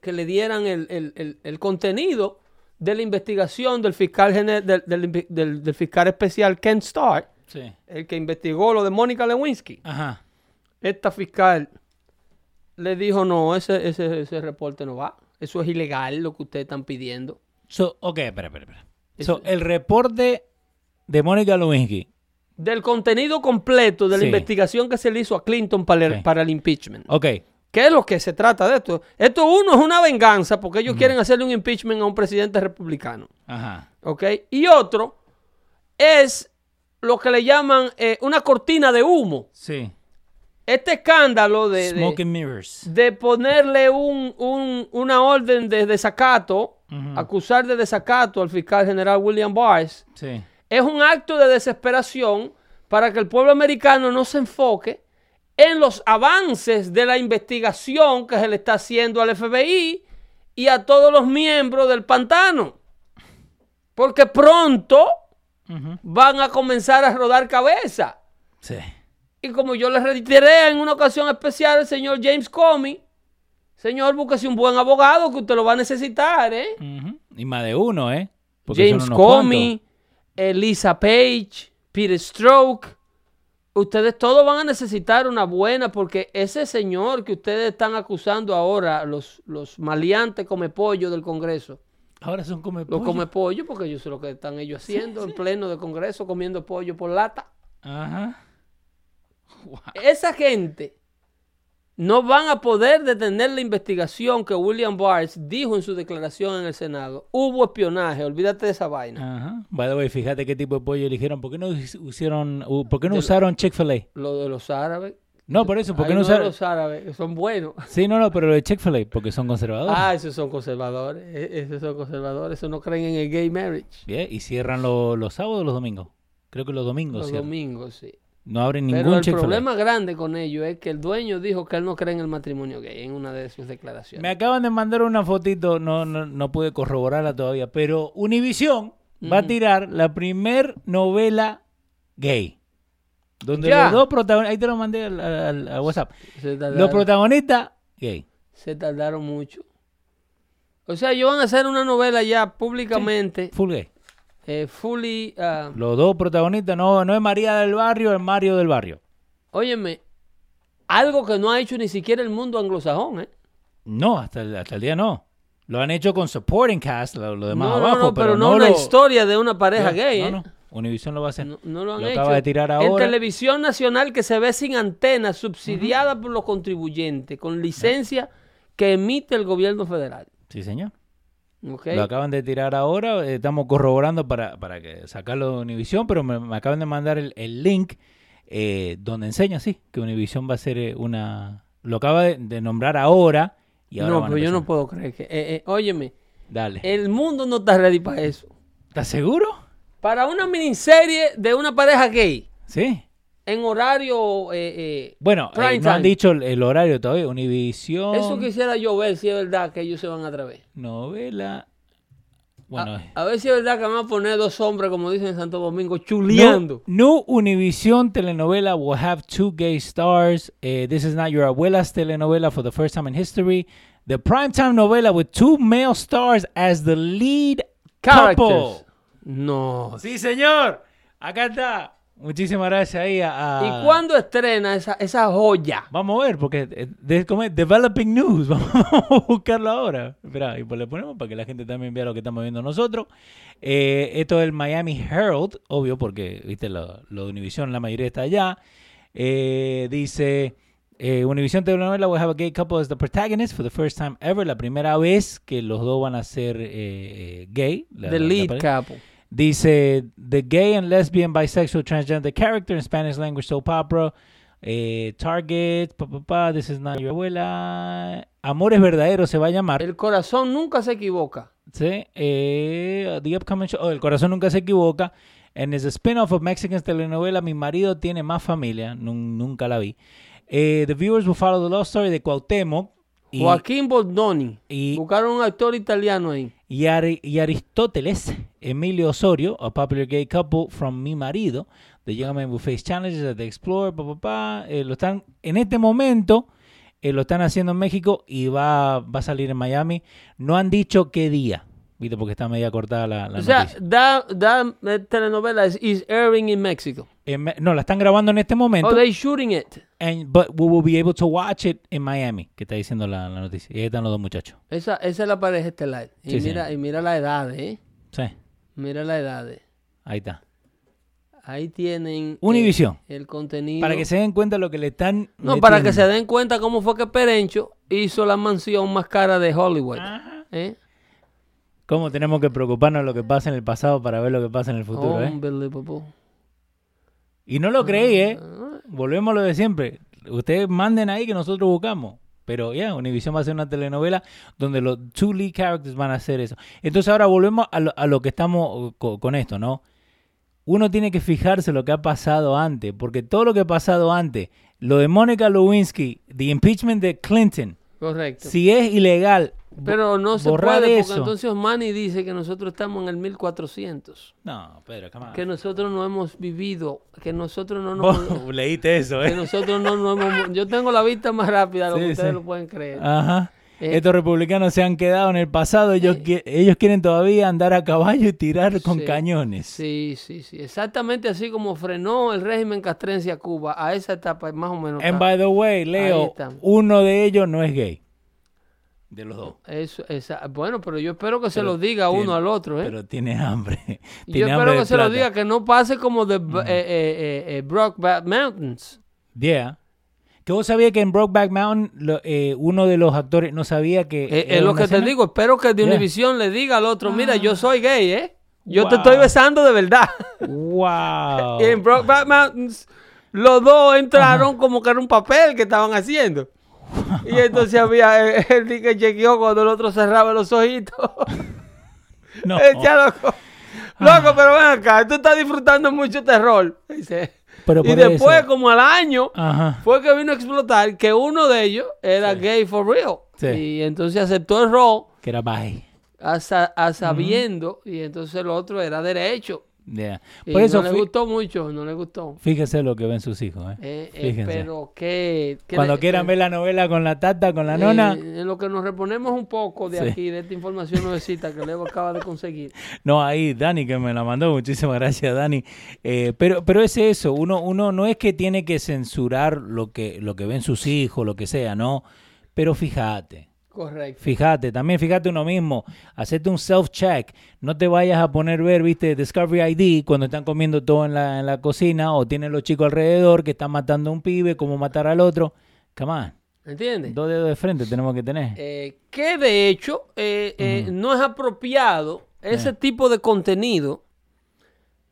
que le dieran el, el- el- el contenido de la investigación del fiscal, gener- del, del inve- del- del fiscal especial Ken Starr, Sí. el que investigó lo de Mónica Lewinsky. Ajá. Esta fiscal le dijo, no, ese, ese, ese reporte no va. Eso es ilegal lo que ustedes están pidiendo. So, ok, espera, espera, espera. So, el reporte de Mónica Lewinsky. Del contenido completo de la Sí. investigación que se le hizo a Clinton para el, para el impeachment. Ok. ¿Qué es lo que se trata de esto? Esto uno es una venganza porque ellos quieren hacerle un impeachment a un presidente republicano. Ajá. ¿Ok? Y otro es lo que le llaman eh, una cortina de humo. Sí. Este escándalo de, de- Smoke and Mirrors. de ponerle un, un- una orden de desacato, acusar de desacato al fiscal general William Barr, Sí. Es un acto de desesperación para que el pueblo americano no se enfoque en los avances de la investigación que se le está haciendo al FBI y a todos los miembros del pantano. Porque pronto van a comenzar a rodar cabeza. Sí. Y como yo le reiteré en una ocasión especial al señor James Comey, señor, búsquese un buen abogado que usted lo va a necesitar, ¿eh? Y más de uno, ¿eh? Porque James Comey, Elisa Page, Peter Stroke. Ustedes todos van a necesitar una buena porque ese señor que ustedes están acusando ahora, los, los maleantes come pollo del Congreso. Ahora son come los pollo. come pollo porque yo sé lo que están ellos haciendo en pleno de Congreso comiendo pollo por lata. Ajá. Esa gente no van a poder detener la investigación que William Barr dijo en su declaración en el Senado. Hubo espionaje, olvídate de esa vaina. Ajá. By the way, fíjate qué tipo de pollo eligieron. ¿Por qué no us- hicieron, u- por qué no usaron Chick-fil-A? Lo de los árabes. No, por eso, ¿por qué Hay no usaron? los árabes que son buenos. Sí, no, no, pero lo de Chick-fil-A, porque son conservadores. Ah, esos son conservadores. e- Esos son conservadores. Esos no creen en el gay marriage. Bien, y cierran lo- los sábados o los domingos. Creo que los domingos Los cierran. domingos, sí. No abren Pero ningún el Chick-fil-A. problema grande con ellos es que el dueño dijo que él no cree en el matrimonio gay en una de sus declaraciones. Me acaban de mandar una fotito, no, no, no pude corroborarla todavía, pero Univision va a tirar la primer novela gay. Donde Ya. los dos protagonistas, ahí te lo mandé al, al- al WhatsApp. Los protagonistas gay. se tardaron mucho. O sea, ellos van a hacer una novela ya públicamente, Full gay. Eh, fully... ah, Los dos protagonistas, no, no es María del Barrio, es Mario del Barrio. óyeme, algo que no ha hecho ni siquiera el mundo anglosajón, ¿eh? No, hasta el, hasta el día no. Lo han hecho con supporting cast, lo, lo demás no, no, abajo, no, pero, no, no una lo- historia de una pareja no, gay, no, ¿eh? no. Univision lo va a hacer. No, no lo han Lo hecho. acaba de tirar En ahora. televisión nacional que se ve sin antena, subsidiada por los contribuyentes, con licencia que emite el gobierno federal. Sí, señor. Lo acaban de tirar ahora, eh, estamos corroborando para, para que sacarlo de Univision, pero me, me acaban de mandar el, el link eh, donde enseña, sí, que Univision va a ser eh, una... Lo acaba de, de nombrar ahora y ahora no, van a pero yo no puedo creer que... eh, eh, óyeme, Dale. el mundo no está ready para eso. ¿Estás seguro? Para una miniserie de una pareja gay, Sí. En horario... eh, eh, Bueno, eh, no han dicho el, el horario todavía. Univision, Eso quisiera yo ver si es verdad que ellos se van a atrever. novela... Bueno, a, a ver si es verdad que van a poner dos hombres, como dicen en Santo Domingo, chuleando. New, new Univision telenovela will have two gay stars. This is not your abuela's telenovela for the first time in history. The primetime novela with two male stars as the lead Characters. couple. No. Sí, señor. Acá está. Muchísimas gracias ahí a... a- ¿Y cuándo estrena esa, esa joya? Vamos a ver, porque eh, de, como es Developing News, vamos a buscarlo ahora. Espera, y pues le ponemos para que la gente también vea lo que estamos viendo nosotros. Eh, esto es el Miami Herald, obvio, porque, viste, lo, lo de Univision, la mayoría está allá. Eh, dice, eh, Univision telenovela will have a gay couple as the protagonist for the first time ever. La primera vez que los dos van a ser eh, eh, gay. La- The lead couple. Dice the gay and lesbian, bisexual, transgender character in Spanish language soap opera. Eh, Target, pa, pa, pa, this is not your abuela. Amores verdaderos se va a llamar. El corazón nunca se equivoca. Sí, eh, the upcoming show. Oh, el corazón nunca se equivoca. And is a spin-off of Mexican telenovela Mi marido tiene más familia. Nun- nunca la vi. Eh, the viewers will follow the love story de Cuauhtémoc y, Joaquín Bordoni. y- Buscaron un actor italiano ahí. Y, Ari- y Aristóteles Emilio Osorio, a popular gay couple from Mi marido. The young face challenges that they explore. Pa, pa, pa. Eh, lo están, en este momento eh, lo están haciendo en México y va, va a salir en Miami. No han dicho qué día, ¿viste? Porque está media cortada la, la o sea, noticia. da, da eh, telenovela is, is airing in Mexico. En Me- no, la están grabando en este momento. Oh, they shooting it. and- but we will be able to watch it in Miami, que está diciendo la, la noticia. Y ahí están los dos muchachos. Esa, esa es la pareja estelar. Y, Sí, mira, señor. y mira la edad, ¿eh? Sí, Mira la edad. ahí está. Ahí tienen eh, Univision. el contenido. Para que se den cuenta lo que le están. No, para que se den cuenta cómo fue que Perencho hizo la mansión más cara de Hollywood. Ajá. ¿eh? ¿Cómo tenemos que preocuparnos de lo que pasa en el pasado para ver lo que pasa en el futuro? Eh? Unbelievable. Y no lo creí, ¿eh? Ah, Volvemos a lo de siempre. Ustedes manden ahí que nosotros buscamos. Pero ya, Univision va a hacer una telenovela donde los two lead characters van a hacer eso. Entonces ahora volvemos a lo, a lo que estamos co- con esto, ¿no? Uno tiene que fijarse lo que ha pasado antes, porque todo lo que ha pasado antes, lo de Mónica Lewinsky, the impeachment de Clinton, Correcto. si es ilegal, Pero no se puede eso. porque entonces Manny dice que nosotros estamos en el 1400. no, Pedro, come on. Que nosotros no hemos vivido. Que nosotros no nos... Leíste eso, que ¿eh? nosotros no nos hemos... Yo tengo la vista más rápida de lo Sí, que ustedes sí. lo pueden creer. Ajá. Eh. Estos republicanos se han quedado en el pasado. Ellos, qui- ellos quieren todavía andar a caballo y tirar con Sí. cañones. Sí, sí, sí. Exactamente así como frenó el régimen castrense a Cuba a esa etapa, más o menos. And by the way, Leo, uno de ellos no es gay. De los dos. Eso, esa- bueno, pero yo espero que se lo diga tiene- uno al otro, ¿eh? Pero tiene hambre. yo hambre espero que se lo diga, que no pase como de eh, eh, eh, eh, Brokeback Mountains. Yeah. Que vos sabías que en Brokeback Mountain lo- eh, uno de los actores no sabía que. Eh, es lo que te digo, espero que de Yeah. Univision le diga al otro, mira, yo soy gay, ¿eh? Yo te estoy besando de verdad. Wow. Y en Brokeback Mountains, los dos entraron como que era un papel que estaban haciendo. Y entonces había eh, el que chequeó cuando el otro cerraba los ojitos. No. Echa, loco. Loco, pero ven acá, tú estás disfrutando mucho terror. Dice. Pero y después, eso- como al año, Ajá. fue que vino a explotar que uno de ellos era gay for real. Sí. Y entonces aceptó el rol Que era bye. a sabiendo, y entonces el otro era derecho. Yeah. Y Por eso, no le gustó mucho, no le gustó. fíjese lo que ven sus hijos. ¿eh? Eh, eh, Fíjense. pero que... que Cuando le- quieran eh, ver la novela con la tata, con la nona, en lo que nos reponemos un poco de Sí. aquí, de esta información nuevecita que Leo acaba de conseguir. no, ahí Dani que me la mandó, muchísimas gracias Dani. Eh, pero, pero es eso, uno, uno no es que tiene que censurar lo que, lo que ven sus hijos, lo que sea, no. Pero fíjate, Correcto. Fíjate, también fíjate uno mismo, hacete un self-check, no te vayas a poner ver, viste, Discovery ID cuando están comiendo todo en la, en la cocina o tienen los chicos alrededor que están matando a un pibe, como matar al otro. Come on, ¿Entiendes? dos dedos de frente tenemos que tener. Eh, que de hecho eh, eh, no es apropiado ese tipo de contenido.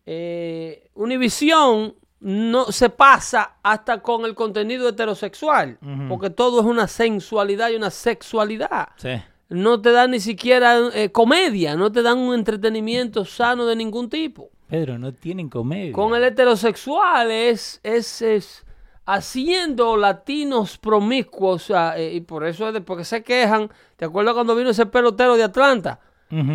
Eh, Univision no se pasa hasta con el contenido heterosexual, porque todo es una sensualidad y una sexualidad. Sí, No te dan ni siquiera eh, comedia, no te dan un entretenimiento sano de ningún tipo. Pedro, no tienen comedia. Con el heterosexual es, es, es haciendo latinos promiscuos, o sea, eh, y por eso es de, porque se quejan. ¿Te acuerdas cuando vino ese pelotero de Atlanta?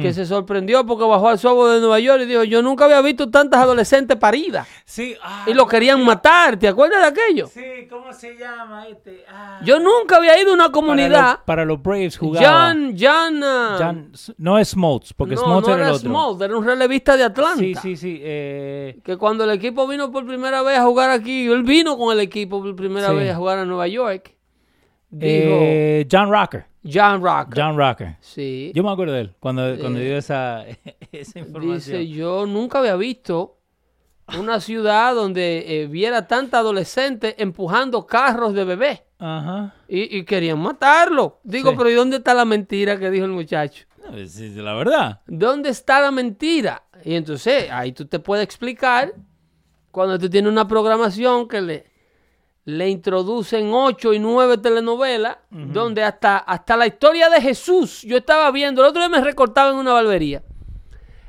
Que se sorprendió porque bajó al sobo de Nueva York y dijo, yo nunca había visto tantas adolescentes paridas. Sí, ah, Y lo querían matar, ¿te acuerdas de aquello? Sí, ¿cómo se llama este? Ah. Yo nunca había ido a una comunidad. para los Braves jugaba. John, John, ah, John- no es Smoltz, porque no, Smoltz no era el otro. Smoltz, era un relevista de Atlanta. Sí, sí, sí. eh, que cuando el equipo vino por primera vez a jugar aquí, él vino con el equipo por primera Sí. vez a jugar a Nueva York. Dijo eh, John Rocker. John Rock. John Rocker. Sí. Yo me acuerdo de él cuando, cuando dio esa, esa información. Dice, yo nunca había visto una ciudad donde eh, viera tanta adolescente empujando carros de bebé Ajá. y, y querían matarlo. Digo, Sí. pero ¿y dónde está la mentira que dijo el muchacho? No, es la verdad. ¿Dónde está la mentira? Y entonces ahí tú te puedes explicar cuando tú tienes una programación que le, le introducen ocho y nueve telenovelas, donde hasta, hasta la historia de Jesús, yo estaba viendo, el otro día me recortaba en una barbería,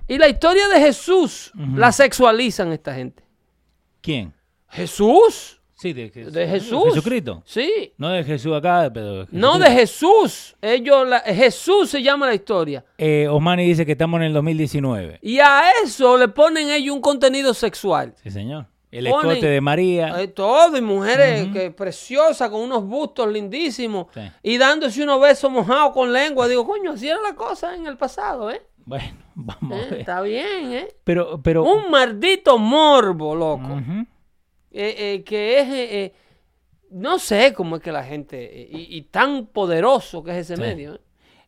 y la historia de Jesús la sexualizan esta gente. ¿Quién? ¿Jesús? Sí, de, Jesús. ¿De Jesús? Jesucristo. Sí. No de Jesús acá, pero. No de Jesús. Ellos, la- Jesús se llama la historia. Eh, Osmani dice que estamos en el 2019. Y a eso le ponen ellos un contenido sexual. Sí, señor. El Ponen- escote de María. Eh, todo, y mujeres que preciosas, con unos bustos lindísimos, Sí. y dándose unos besos mojados con lengua. Digo, coño, así era la cosa en el pasado, ¿eh? Bueno, vamos a Eh, ver. Está bien, ¿eh? Pero, pero. Un maldito morbo, loco. Ujú. Eh, eh, que es, eh, no sé cómo es que la gente, y, y tan poderoso que es ese Sí. medio,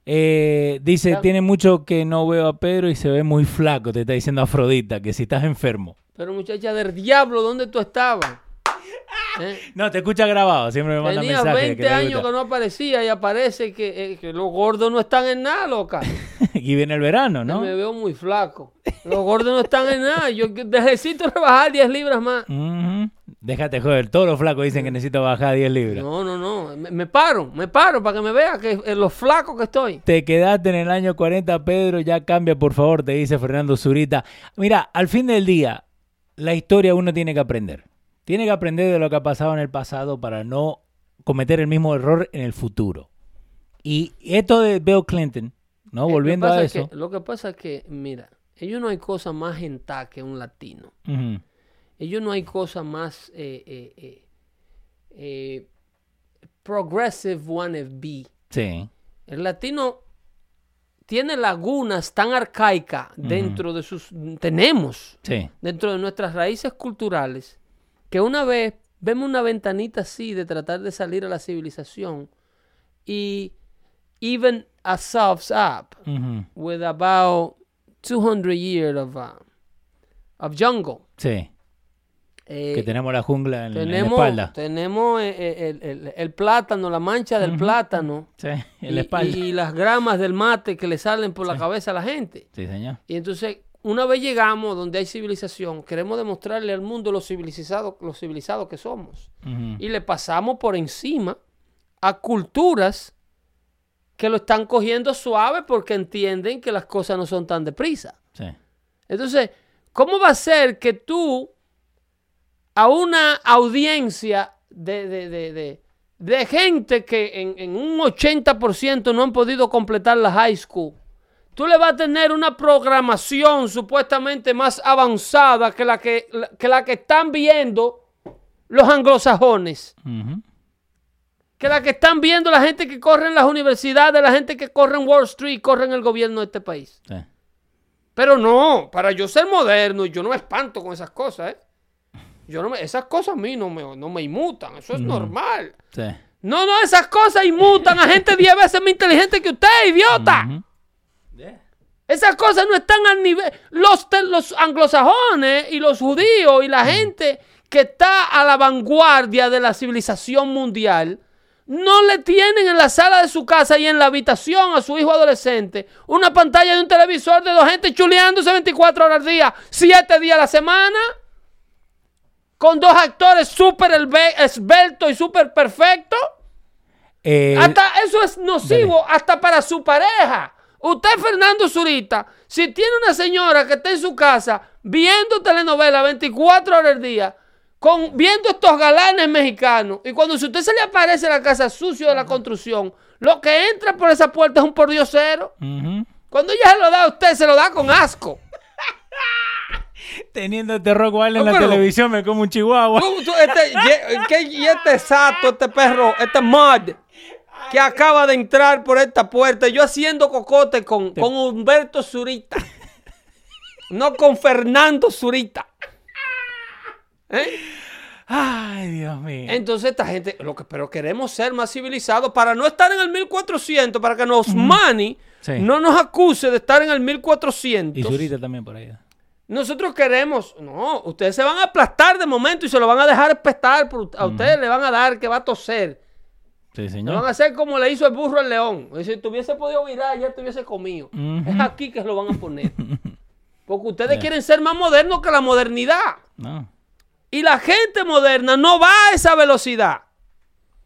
¿eh? Dice, tiene mucho que no veo a Pedro y se ve muy flaco. Te está diciendo Afrodita, que si estás enfermo. Pero muchacha del diablo, ¿dónde tú estabas? ¿Eh? No, te escucha grabado. Siempre me manda Tenía mensajes. 20 que te años que no aparecía y aparece que, eh, que los gordos no están en nada, loca. y viene el verano, ¿no? Me veo muy flaco. Los gordos no están en nada. Yo necesito rebajar 10 libras más. Ujú. Déjate joder. Todos los flacos dicen que necesito bajar 10 libras. No, no, no. Me, me paro, me paro para que me vea que eh, lo flaco que estoy. Te quedaste en el año 40, Pedro, ya cambia, por favor, te dice Fernando Zurita. Mira, al fin del día, la historia uno tiene que aprender. Tiene que aprender de lo que ha pasado en el pasado para no cometer el mismo error en el futuro. Y esto de Bill Clinton, ¿no? Eh, Volviendo a es eso. que- lo que pasa es que, mira, ellos no hay cosa más genta que un latino. Ellos no hay cosa más eh, eh, eh, eh, progressive wannabe Sí. El latino tiene lagunas tan arcaicas dentro de sus... Tenemos Sí. dentro de nuestras raíces culturales que una vez vemos una ventanita así de tratar de salir a la civilización y even ourselves up with about 200 years of, uh, of jungle. Sí. Eh, Que tenemos la jungla en, en la espalda. tenemos eh, eh, el, el- el plátano, la mancha del plátano Sí, en la espalda. y las gramas del mate que le salen por la cabeza a la gente. Sí, señor. Y entonces, una vez llegamos donde hay civilización, queremos demostrarle al mundo lo civilizado, lo civilizado que somos. Y le pasamos por encima a culturas que lo están cogiendo suave porque entienden que las cosas no son tan deprisa. Sí. Entonces, ¿cómo va a ser que tú a una audiencia de, de- de- de- gente que en, en un 80% no han podido completar la high school, tú le vas a tener una programación supuestamente más avanzada que la que, que, la que están viendo los anglosajones? Que la que están viendo la gente que corre en las universidades, la gente que corre en Wall Street, corre en el gobierno de este país. Sí. Pero no, para yo ser moderno, yo no me espanto con esas cosas, ¿eh? Yo no me, esas cosas a mí no me, no me inmutan, eso es normal. Sí. No, no, esas cosas inmutan a gente 10 veces más inteligente que usted, idiota. Esas cosas no están al nivel. Los, los anglosajones y los judíos y la gente que está a la vanguardia de la civilización mundial no le tienen en la sala de su casa y en la habitación a su hijo adolescente una pantalla de un televisor de dos gente chuleándose 24 horas al día, 7 días a la semana, con dos actores súper esbeltos y súper perfectos. Eh, Hasta eso es nocivo hasta para su pareja. Usted, Fernando Zurita, si tiene una señora que está en su casa viendo telenovela 24 horas al día, con, viendo estos galanes mexicanos, y cuando si usted se le aparece en la casa sucio de la construcción, lo que entra por esa puerta es un pordiosero. ujú. Cuando ella se lo da a usted, se lo da con asco. Teniendo este rock Wild en la pero- televisión me como un chihuahua. Tú- tú, este, y este sato, este perro, este mud que acaba de entrar por esta puerta, yo haciendo cocote con, con Humberto Zurita, no con Fernando Zurita. ¿Eh? Ay, Dios mío. Entonces esta gente, lo que, pero queremos ser más civilizados para no estar en el 1400, para que nos Mani Sí. no nos acuse de estar en el Y 1400. Zurita también por ahí. Nosotros queremos, no, ustedes se van a aplastar de momento y se lo van a dejar espestar, por- a ustedes le van a dar que va a toser. Sí, señor. van a hacer como le hizo el burro al león. Si tuviese podido virar, ya tuviese comido. Es aquí que lo van a poner. Porque ustedes quieren ser más modernos que la modernidad. No. Y la gente moderna no va a esa velocidad.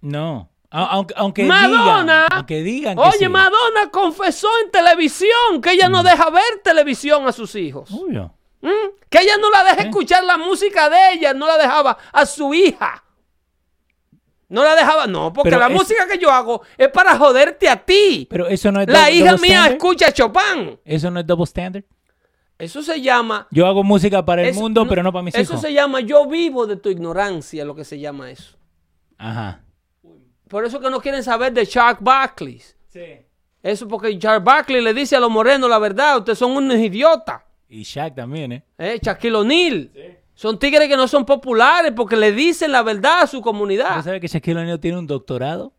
No. Aunque, aunque Madonna. digan. Aunque digan que Oye, sí. Madonna confesó en televisión que ella no deja ver televisión a sus hijos. Obvio. ¿Mm? Que ella no la deja escuchar la música de ella, no la dejaba a su hija. No la dejaba, no, porque Pero la es- música que yo hago es para joderte a ti. Pero eso no es La hija double mía standard. escucha Chopin. Eso no es double standard. Eso se llama. Yo hago música para el eso- mundo, pero no para mis Eso hijos. se llama yo vivo de tu ignorancia, lo que se llama eso. Ajá. Por eso que no quieren saber de Chuck Barkley. Sí. Eso porque Chuck Barkley le dice a los morenos la verdad, ustedes son unos idiotas. Y Shaq también, ¿eh? ¿Eh? Shaquille O'Neal. Son tigres que no son populares porque le dicen la verdad a su comunidad. ¿No sabe que Shaquille O'Neal tiene un doctorado?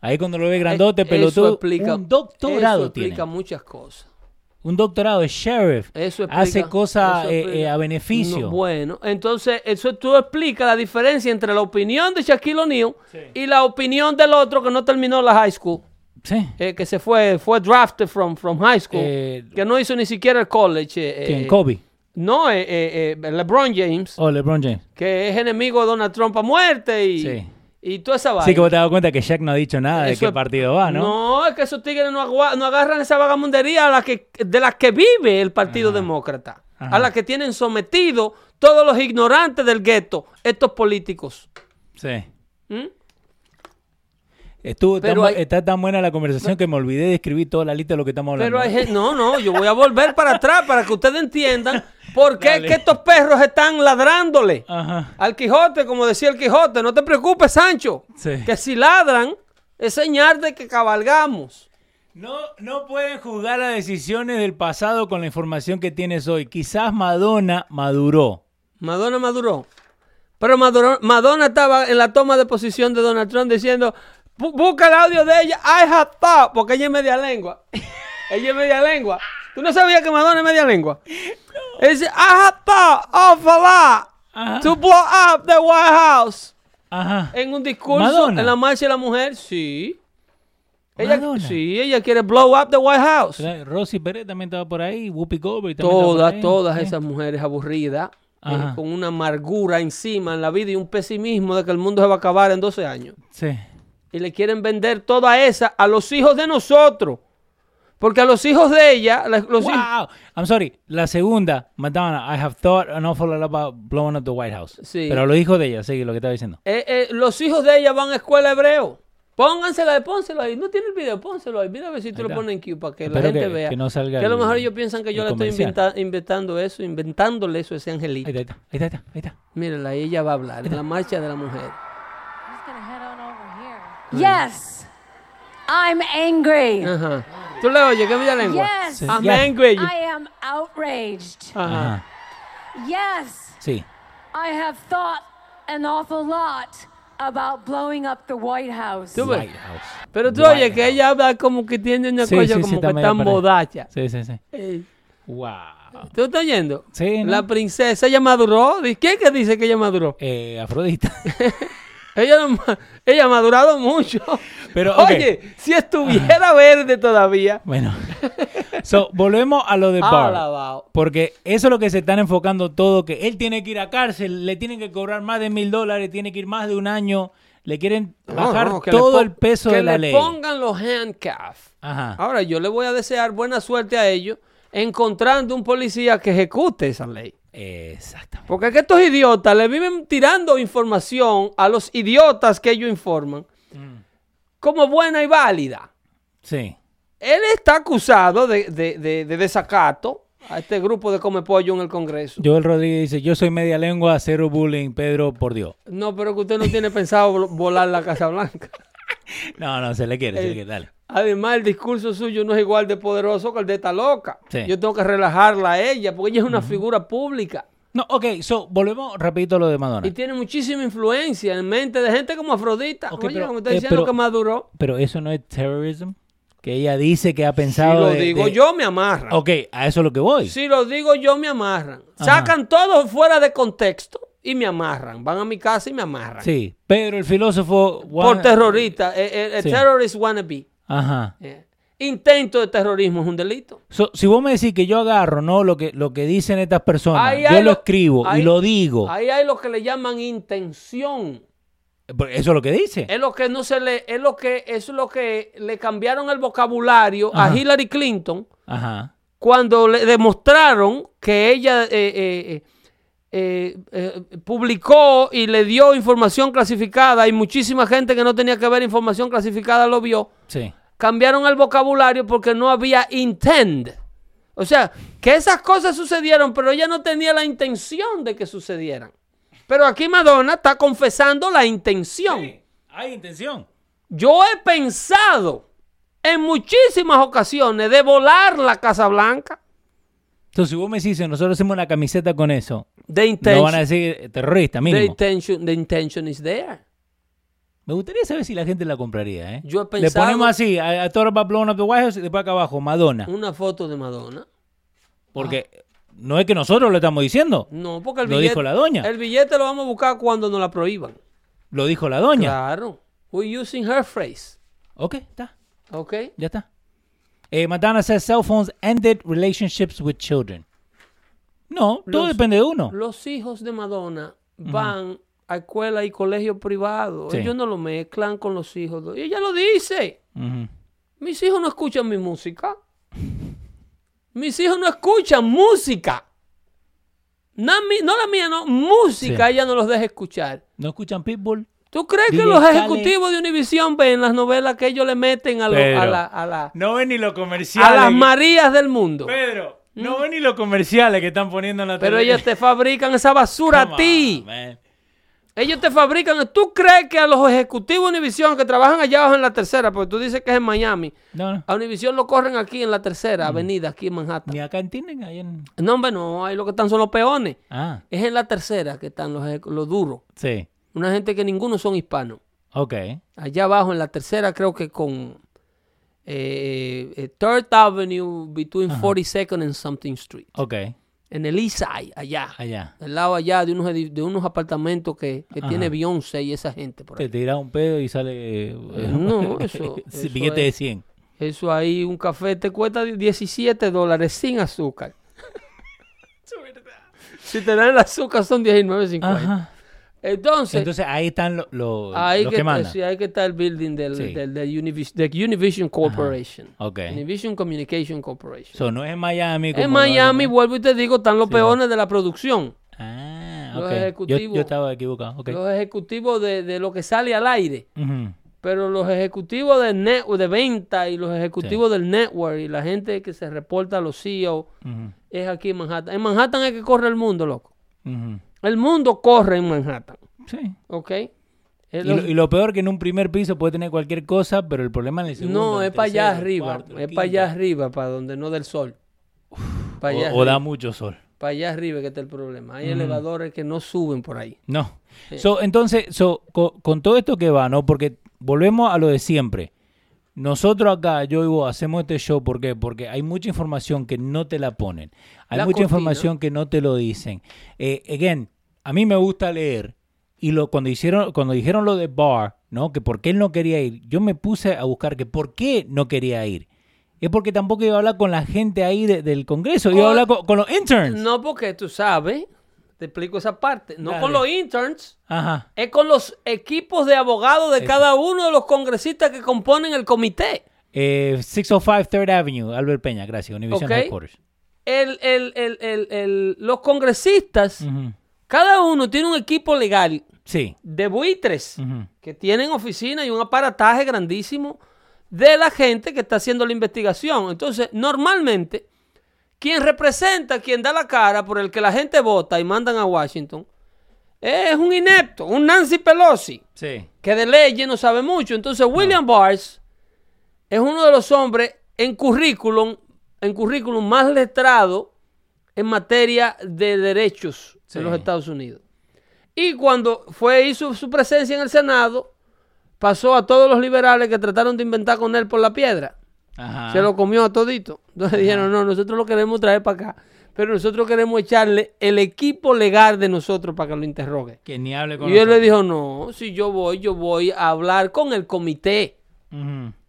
Ahí cuando lo ve grandote, Eh, pelotudo. Eso explica, un doctorado eso explica tiene. muchas cosas. Un doctorado de sheriff. Eso explica, Hace cosas eh, eh, a beneficio. No, bueno, entonces eso tú explicas la diferencia entre la opinión de Shaquille O'Neal y la opinión del otro que no terminó la high school, Sí. eh, que se fue, fue drafted from, from high school, Eh, que no hizo ni siquiera el college. eh, ¿Quién? eh, Kobe. No, eh, eh, eh, LeBron James, O LeBron James. que es enemigo de Donald Trump a muerte y, Sí. y toda esa vaina. Sí, que vos te das cuenta que Shaq no ha dicho nada de qué partido va, ¿no? No, es que esos tigres no, no agarran esa vagamundería a la que, de la que vive el Partido Demócrata. Ajá. A la que tienen sometido todos los ignorantes del gueto, estos políticos. Sí. ¿Mm? Estuvo tan hay- está tan buena la conversación que me olvidé de escribir toda la lista de lo que estamos hablando. Pero hay no, no, yo voy a volver para atrás para que ustedes entiendan por qué es Dale. que estos perros están ladrándole Ajá. al Quijote, como decía el Quijote. No te preocupes, Sancho, Sí. que si ladran es señal de que cabalgamos. No, no pueden juzgar las decisiones del pasado con la información que tienes hoy. Quizás Madonna maduró. Madonna maduró. Pero Maduro- Madonna estaba en la toma de posición de Donald Trump diciendo, "Bu- busca el audio de ella, I have thought, porque ella es media lengua. ella es media lengua. ¿Tú no sabías que Madonna es media lengua? Ella Dice, I have thought of a lot to blow up the White House. Ajá. En un discurso Madonna. en la marcha de la mujer, sí. Ella, sí, ella quiere blow up the White House. Rosy Pérez también estaba por ahí. Whoopi Goldberg también estaba por Todas, ahí. todas Sí. esas mujeres aburridas, eh, con una amargura encima en la vida y un pesimismo de que el mundo se va a acabar en 12 años. Sí. Y le quieren vender toda esa a los hijos de nosotros. Porque a los hijos de ella, hijos- Wow. I'm sorry. La segunda, Madonna, I have thought an awful lot about blowing up the White House. Sí. Pero los hijos de ella, sigue lo que estaba diciendo. eh, eh, los hijos de ella van a escuela hebreo. Póngansela, pónselo ahí. No tiene el video, pónselo ahí. Mira a ver si tú lo pones en Q para que la gente que- vea. que no salga Que a lo el- mejor ellos piensan que yo le estoy inventa- inventando eso, inventándole eso a ese angelito. Ahí está, ahí está, ahí está. Mírala, ahí ella va a hablar en la marcha de la mujer. Just gonna head on over here. Yes, I'm angry. Ajá. ¿Tú le oyes? ¿Qué mira lengua? Yes, I'm Yes. angry. I am outraged. Ajá. Ajá. Yes, Sí. I have thought an awful lot about blowing up the White House. Tú ves. White House. Pero tú White oyes que ella habla como que tiene una Sí, cosa sí, sí, como está que pared. bodacha. Sí, sí, sí. Eh, Wow. ¿Tú estás oyendo? Sí, ¿no? La princesa, ella maduró. ¿De ¿Quién que dice que ella maduró? Eh, Afrodita. Ella, ella ha madurado mucho. Pero. Oye, si estuviera verde todavía. Bueno. So, volvemos a lo de Barr. Porque eso es lo que se están enfocando todo, que él tiene que ir a cárcel, le tienen que cobrar más de mil dólares, tiene que ir más de un año, le quieren bajar No, no, que le todo el peso que de la le ley. pongan los handcuffs. Ajá. Ahora, yo le voy a desear buena suerte a ellos encontrando un policía que ejecute esa ley. Exactamente. Porque es que estos idiotas le viven tirando información a los idiotas que ellos informan como buena y válida. Sí. Él está acusado de, de- de- de desacato a este grupo de come pollo en el Congreso. Joel Rodríguez dice, yo soy media lengua, cero bullying, Pedro, por Dios. No, pero que usted no tiene pensado vol- volar la Casa Blanca. No, no, se le quiere, se le quiere, dale. Además, el discurso suyo no es igual de poderoso que el de esta loca. Sí. Yo tengo que relajarla a ella porque ella es una figura pública No, ok, so, volvemos rapidito a lo de Madonna. y tiene muchísima influencia en mente de gente como Afrodita. Ok, Oye, pero, como está eh, diciendo pero- que maduró. Pero eso no es terrorismo, que ella dice que ha Si pensado lo de- digo de- yo, me amarran. Ok, a eso es lo que voy. Si lo digo yo, me amarran. Ajá. Sacan todo fuera de contexto y me amarran. Van a mi casa y me amarran. Sí, pero el filósofo... Por terrorista. Eh, eh, eh, Sí. terrorist wannabe. Ajá. Eh, Intento de terrorismo es un delito. So, si vos me decís que yo agarro, ¿no? Lo que, lo que dicen estas personas, Ahí yo lo lo- escribo ahí- y lo digo. Ahí hay lo que le llaman intención. Porque Eso es lo que dice. Es lo que no se le, es lo que, es lo que le cambiaron el vocabulario a. Hillary Clinton Ajá. cuando le demostraron que ella eh, eh, eh, eh, eh, publicó y le dio información clasificada y muchísima gente que no tenía que ver información clasificada lo vio. Sí. Cambiaron el vocabulario porque no había intent. O sea, que esas cosas sucedieron, pero ella no tenía la intención de que sucedieran. Pero aquí Madonna está confesando la intención. hay intención. Yo he pensado en muchísimas ocasiones de volar la Casa Blanca. Entonces, si vos me decís, nosotros hacemos una camiseta con eso, The no van a decir terrorista, the mínimo. intention, the intention is there. Me gustaría saber si la gente la compraría, ¿eh? Yo he Le ponemos así, a, a About Blowing Up the White House y después acá abajo, Madonna. Una foto de Madonna. Porque no es que nosotros lo estamos diciendo, No, porque el Lo billete, dijo la doña. El billete lo vamos a buscar cuando nos la prohíban. lo dijo la doña. Claro. We're using her phrase. Ok, está, ¿Ok? ya está. Eh, Madonna says cell phones ended relationships with children. No, todo depende de uno. Los hijos de Madonna van a escuela y colegio privado. Sí. Ellos no lo mezclan con los hijos. Y ella lo dice. Mis hijos no escuchan mi música. Mis hijos no escuchan música. No, la mía, no. Música Sí. ella no los deja escuchar. ¿No escuchan Pitbull? ¿Tú crees que los ejecutivos de Univision ven las novelas que ellos le meten a, lo- a la- a la- No ven ni los a comerciales. las Marías del mundo? Pedro, no ven ni los comerciales que están poniendo en la Pero ellas te fabrican esa basura a ti. on. Ellos te fabrican. ¿Tú crees que a los ejecutivos de Univision que trabajan allá abajo en la tercera, porque tú dices que es en Miami, No, no. a Univision lo corren aquí en la tercera avenida, aquí en Manhattan? Ni acá en Tinden, ahí en... No, hombre, no, ahí lo que están son los peones. Ah, Es en la tercera que están los, los duros. sí. Una gente que ninguno son hispanos. Ok. Allá abajo en la tercera creo que con eh, eh, Third Avenue between 42nd and something Street. Ok. En el East Side, allá. Allá. Al lado allá de unos, de unos apartamentos que, que tiene Beyoncé y esa gente por Te ahí. tira un pedo y sale... eh, No, eso- billete de es- 100. Eso ahí, un café te cuesta 17 dólares sin azúcar. si te dan el azúcar son 19.50. Ajá. Entonces, Entonces ahí están lo- lo- ahí los que, que mandan. sí, ahí que está el building del, Sí. del, del Univis- de Univision Corporation. Ok. Univision Communication Corporation. So, no es en Miami. en Miami, lo- vuelvo y te digo, están los peones de la producción. Ah, Los ejecutivos. yo estaba equivocado. Ok. Los ejecutivos de, de lo que sale al aire. Pero los ejecutivos de, net, de venta y los ejecutivos del network y la gente que se reporta a los CEO es aquí en Manhattan. En Manhattan es que corre el mundo, loco. Ujú. El mundo corre en Manhattan. Sí. ¿Ok? Y lo, y lo peor que en un primer piso puede tener cualquier cosa, pero el problema en el segundo. no, es para allá arriba. cuarto, es para allá arriba, para donde no del sol. Para allá, O, o da mucho sol. para allá arriba que está el problema. Hay elevadores que no suben por ahí. No. So, entonces, so, co- con, todo esto que va, ¿no? Porque volvemos a lo de siempre. Nosotros acá, yo y vos, hacemos este show, ¿por qué? Porque hay mucha información que no te la ponen. Hay La mucha cortina. información que no te lo dicen. Eh, again, a mí me gusta leer. Y lo, cuando, hicieron, cuando dijeron lo de Barr, ¿no? Que por qué él no quería ir, yo me puse a buscar que por qué no quería ir. Es porque tampoco iba a hablar con la gente ahí de- del Congreso, iba a hablar con, con los interns. No porque tú sabes, te explico esa parte. No Dale. con los interns, Ajá. es con los equipos de abogados de cada uno de los congresistas que componen el comité. Eh, 605 Third Avenue, Albert Peña, gracias, Univision Ok. Headquarters. El, el- el- el- el- los congresistas, cada uno tiene un equipo legal Sí. de buitres que tienen oficina y un aparataje grandísimo de la gente que está haciendo la investigación. Entonces, normalmente, quien representa, quien da la cara por el que la gente vota y mandan a Washington, es un inepto, un Nancy Pelosi, Sí. que de leyes no sabe mucho. Entonces, William Barrs es uno de los hombres en currículum, en currículum más letrado en materia de derechos Sí. en los Estados Unidos. Y cuando fue hizo su presencia en el Senado, pasó a todos los liberales que trataron de inventar con él por la piedra. Ajá. Se lo comió a todito. Entonces dijeron, no, nosotros lo queremos traer para acá. Pero nosotros queremos echarle el equipo legal de nosotros para que lo interrogue. Que ni hable con Y él le dijo, no, si yo voy, yo voy a hablar con el comité,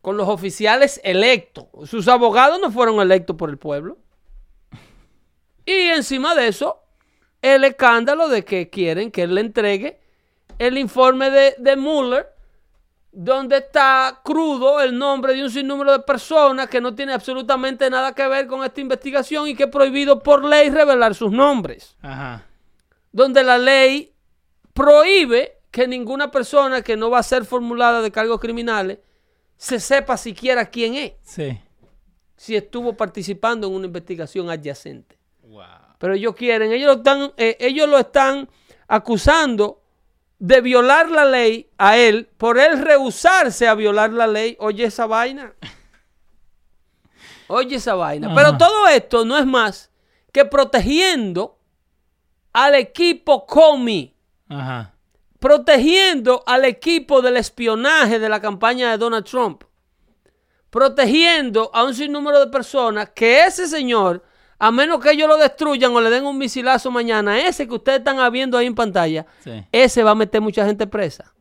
con los oficiales electos. Sus abogados no fueron electos por el pueblo. Y encima de eso, el escándalo de que quieren que él le entregue el informe de, de Mueller, donde está crudo el nombre de un sinnúmero de personas que no tiene absolutamente nada que ver con esta investigación y que es prohibido por ley revelar sus nombres Ajá. donde la ley prohíbe que ninguna persona que no va a ser formulada de cargos criminales se sepa siquiera quién es, Sí. si estuvo participando en una investigación adyacente. Wow. Pero ellos quieren, ellos lo están, eh, ellos lo están acusando de violar la ley a él por él rehusarse a violar la ley. Oye esa vaina. Oye esa vaina. Ajá. Pero todo esto no es más que protegiendo al equipo Comey Ajá. protegiendo al equipo del espionaje de la campaña de Donald Trump, protegiendo a un sinnúmero de personas que ese señor, a menos que ellos lo destruyan o le den un misilazo mañana, ese que ustedes están viendo ahí en pantalla, Sí. ese va a meter mucha gente presa.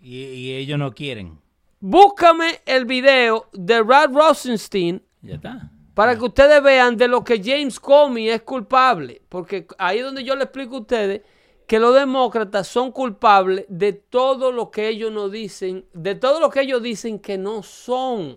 Y, y ellos no quieren. Búscame el video de Rod Rosenstein Ya está. para que ustedes vean de lo que James Comey es culpable. Porque ahí es donde yo le explico a ustedes que los demócratas son culpables de todo lo que ellos no dicen, de todo lo que ellos dicen que no son.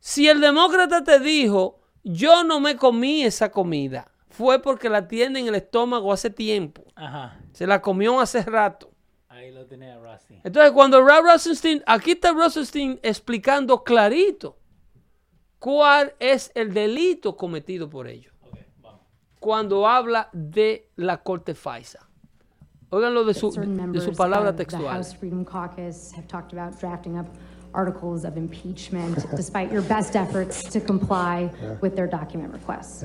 Si el demócrata te dijo, yo no me comí esa comida, fue porque la tiene en el estómago hace tiempo. Ajá. Se la comió hace rato. Ahí lo tenía Rusty. Entonces, cuando Rod Rosenstein, aquí está Rosenstein explicando clarito cuál es el delito cometido por ellos. Ok, vamos. Cuando habla de la corte FISA. Óiganlo de su, de su palabra textual. House Freedom Caucus have talked about drafting up articles of impeachment despite your best efforts to comply with their document requests.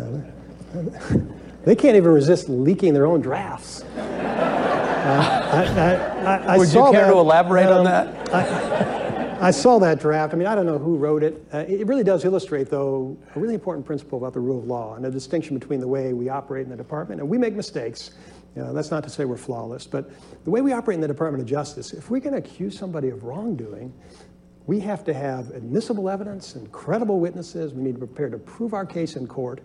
They can't even resist leaking their own drafts. Uh, I, I, I, I Would you saw care to that, elaborate on um, that? I saw that draft. I mean, I don't know who wrote it. Uh, it really does illustrate, though, a really important principle about the rule of law and a distinction between the way we operate in the department. And we make mistakes. You know, that's not to say we're flawless, but the way we operate in the Department of Justice, if we're going to accuse somebody of wrongdoing, we have to have admissible evidence and credible witnesses. We need to prepare to prove our case in court.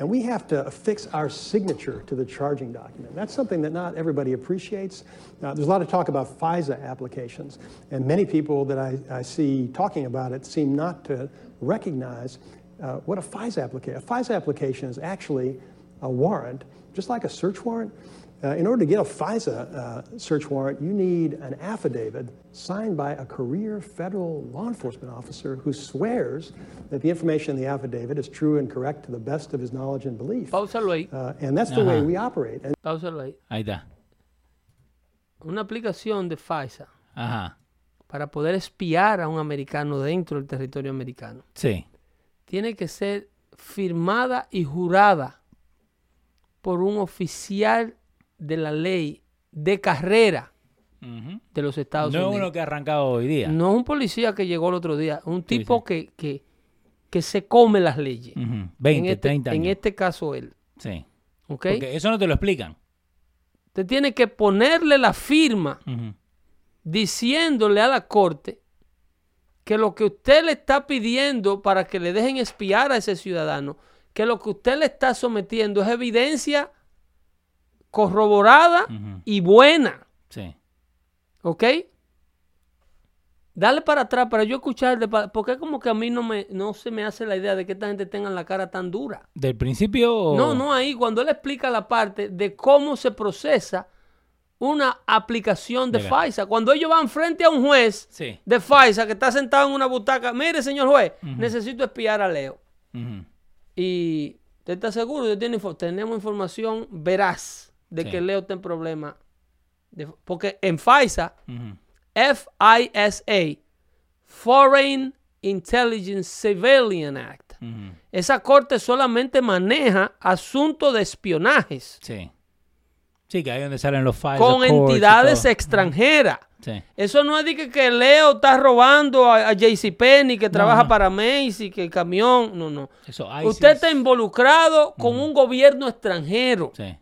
And we have to affix our signature to the charging document. That's something that not everybody appreciates. Uh, there's a lot of talk about FISA applications, and many people that I, I see talking about it seem not to recognize uh, what a FISA application. A FISA application is actually a warrant, just like a search warrant. Uh, in order to get a FISA uh, search warrant, you need an affidavit signed by a career federal law enforcement officer who swears that the information in the affidavit is true and correct to the best of his knowledge and belief. Páusalo ahí, Uh, and that's the way we operate. And páusalo ahí. Ahí está. Una aplicación de FISA Ajá. para poder espiar a un americano dentro del territorio americano Sí. tiene que ser firmada y jurada por un oficial de la ley de carrera de los Estados No es Unidos. uno que ha arrancado hoy día. No es un policía que llegó el otro día, un tipo sí. Que, que, que se come las leyes. Ujú. 20, en, este, 30 en años. este caso él. Sí. ¿ok? Porque eso no te lo explican. Usted tiene que ponerle la firma diciéndole a la corte que lo que usted le está pidiendo para que le dejen espiar a ese ciudadano, que lo que usted le está sometiendo es evidencia corroborada y buena. Sí. ¿Ok? Dale para atrás para yo escuchar, de porque como que a mí no, me, no se me hace la idea de que esta gente tenga la cara tan dura. ¿Del principio? o- No, no ahí, cuando él explica la parte de cómo se procesa una aplicación de. FISA. Cuando ellos van frente a un juez Sí. de FISA que está sentado en una butaca, mire, señor juez, necesito espiar a Leo. Y usted está seguro, tenemos información veraz de Sí. que Leo está en problema. de- porque en FISA, Ujú. FISA, Foreign Intelligence Civilian Act. Esa corte solamente maneja asuntos de espionajes Sí. Sí, que ahí donde salen los files. con entidades extranjeras. Sí. Eso no es de que, que Leo está robando a, a JCPenney, que trabaja para Macy, que el camión. No, no. Eso, Usted está involucrado con un gobierno extranjero. Sí.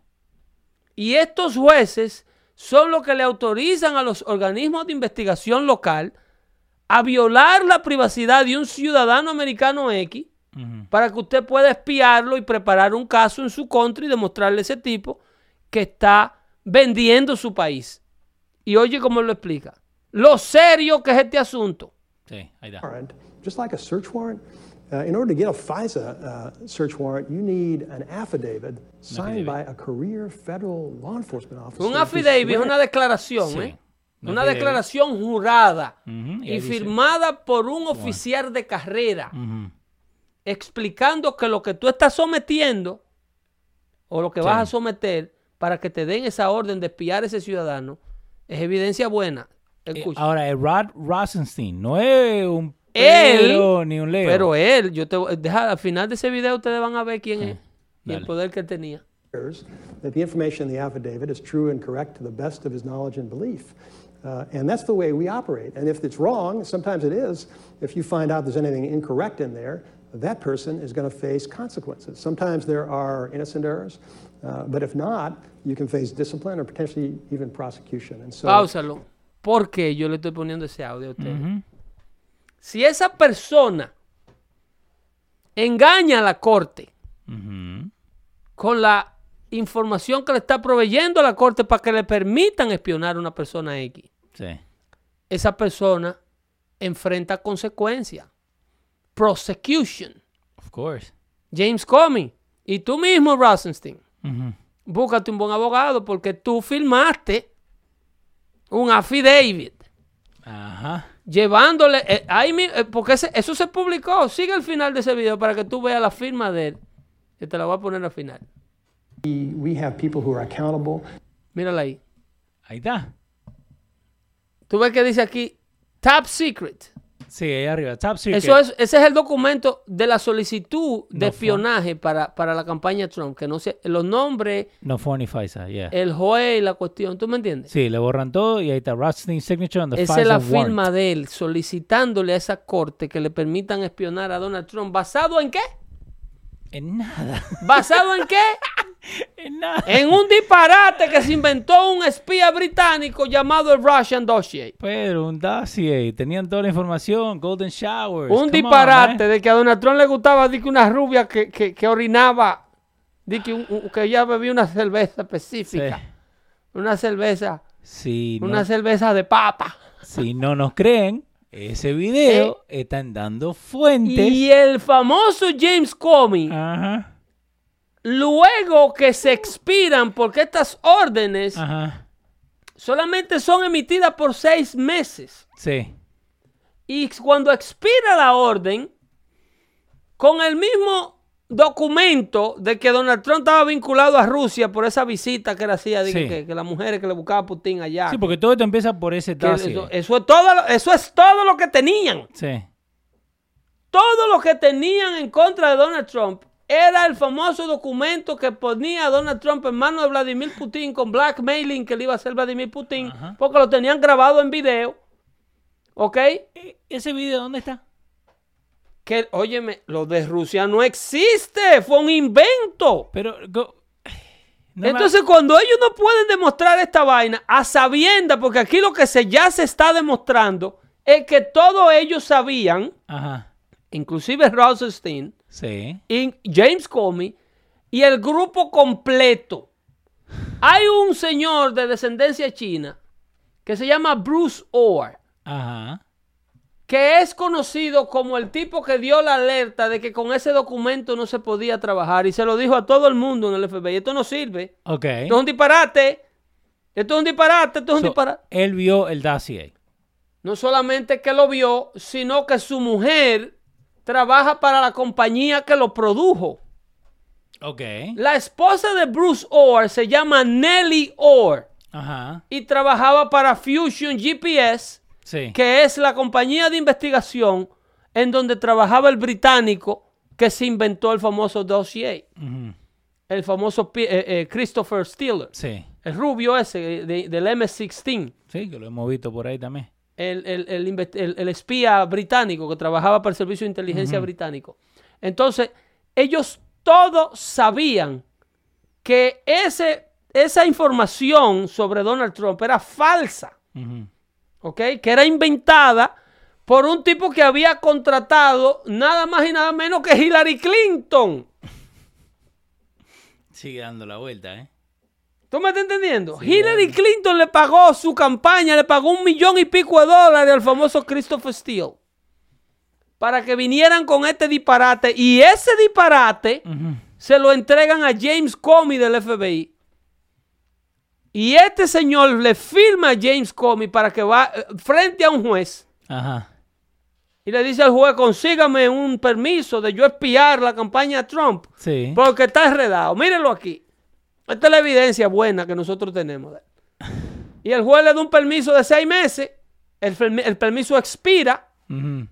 Y estos jueces son los que le autorizan a los organismos de investigación local a violar la privacidad de un ciudadano americano X para que usted pueda espiarlo y preparar un caso en su contra y demostrarle a ese tipo que está vendiendo su país. Y oye cómo lo explica. Lo serio que es este asunto. Sí, ahí just like a search warrant, uh, in order to get a FISA uh, search warrant, you need an affidavit signed by a career federal law enforcement officer. Un affidavit es una declaración, Sí. ¿eh? Un Una declaración jurada y y ahí dice- firmada por un oficial de carrera explicando que lo que tú estás sometiendo o lo que vas a someter para que te den esa orden de espiar a ese ciudadano es evidencia buena. Eh, Escucha. Ahora, el Rod Rosenstein no es un Él, ni un Leo. Pero él, yo te voy- deja, al final de ese video ustedes van a ver quién es y el poder que tenía. that the information in the affidavit is true and correct to the best of his knowledge and belief. Uh, and that's the way we operate. And if it's wrong, sometimes it is, if you find out there's anything incorrect in there, that person is going to face consequences. Sometimes there are innocent errors, uh, but if not, you can face discipline or potentially even prosecution. And so, Páusalo. ¿Por qué yo le estoy poniendo ese audio a ustedes? Si esa persona engaña a la corte. Con la información que le está proveyendo a la corte para que le permitan espionar a una persona X, Sí. esa persona enfrenta consecuencias. Prosecution. Of course. James Comey. Y tú mismo, Rosenstein. Ujú. Búscate un buen abogado porque tú firmaste un affidavit Ajá. llevándole, eh, ahí eh, porque ese- eso se publicó. Sigue el final de ese video para que tú veas la firma de él. Que te la voy a poner al final. we, have people who are accountable. Mírala ahí. Ahí está. Tú ves que dice aquí Top Secret. Sí, ahí arriba. Top secret. Eso es, ese es el documento de la solicitud de No espionaje para, para la campaña Trump. Que no sé, los nombres, No fue ni FISA, yeah. el juez y la cuestión. ¿Tú me entiendes? Sí, le borran todo y ahí está Rothstein's signature on the Esa FISA es la warrant. firma de él solicitándole a esa corte que le permitan espionar a Donald Trump. ¿Basado en qué? En nada. ¿Basado en qué? en nada. En un disparate que se inventó un espía británico llamado el Russian Dossier. Pero un dossier. Tenían toda la información. Golden showers. Un come disparate de que a Donald Trump le gustaba de que una rubia que, que, que orinaba, de que, un- que ella bebía una cerveza específica. Sí. Una cerveza, Si una no, cerveza de papa. si no nos creen, ese video están dando fuentes. Eh. Y el famoso James Comey, Ajá. luego que se expiran, porque estas órdenes Ajá. solamente son emitidas por seis meses. Sí. Y cuando expira la orden, con el mismo documento de que Donald Trump estaba vinculado a Rusia por esa visita que le hacía, que- Sí. que, que las mujeres que le buscaba a Putin allá. Sí, porque todo esto empieza por ese dossier. eso, eso es todo, lo- eso es todo lo que tenían. Sí. Todo lo que tenían en contra de Donald Trump era el famoso documento que ponía a Donald Trump en manos de Vladimir Putin con blackmailing que le iba a hacer Vladimir Putin, Ajá. porque lo tenían grabado en video. ¿Ok? E- ¿Ese video dónde está? Que, óyeme, lo de Rusia no existe, fue un invento. Pero. go- no me- Entonces, cuando ellos no pueden demostrar esta vaina a sabienda, porque aquí lo que se, ya se está demostrando es que todos ellos sabían, Ajá. inclusive Rosenstein Sí. y James Comey y el grupo completo. Hay un señor de descendencia china que se llama Bruce Orr. Ajá. Que es conocido como el tipo que dio la alerta de que con ese documento no se podía trabajar y se lo dijo a todo el mundo en el FBI. Esto no sirve. Ok. Esto es un disparate. Esto es un disparate. Esto es un disparate. él vio el dossier. No solamente que lo vio, sino que su mujer trabaja para la compañía que lo produjo. Ok. La esposa de Bruce Orr se llama Nellie Orr Ajá. y trabajaba para Fusion GPS. Sí. que es la compañía de investigación en donde trabajaba el británico que se inventó el famoso dossier, el famoso eh, eh, Christopher Steele, Sí. el rubio ese de- del MS-16, Sí, que lo hemos visto por ahí también. el, el- el espía británico que trabajaba para el Servicio de Inteligencia británico. Entonces, ellos todos sabían que ese, esa información sobre Donald Trump era falsa. ¿Ok? Que era inventada por un tipo que había contratado nada más y nada menos que Hillary Clinton. Sigue dando la vuelta, ¿eh? ¿Tú me estás entendiendo? Hillary Clinton le pagó su campaña, le pagó un millón y pico de dólares al famoso Christopher Steele para que vinieran con este disparate. Y ese disparate se lo entregan a James Comey del FBI. Y este señor le firma a James Comey para que va eh, frente a un juez. Ajá. Y le dice al juez, consígame un permiso de yo espiar la campaña de Trump. Sí. Porque está enredado. Mírenlo aquí. Esta es la evidencia buena que nosotros tenemos. Y el juez le da un permiso de seis meses. El, permi- el permiso expira. Ujú.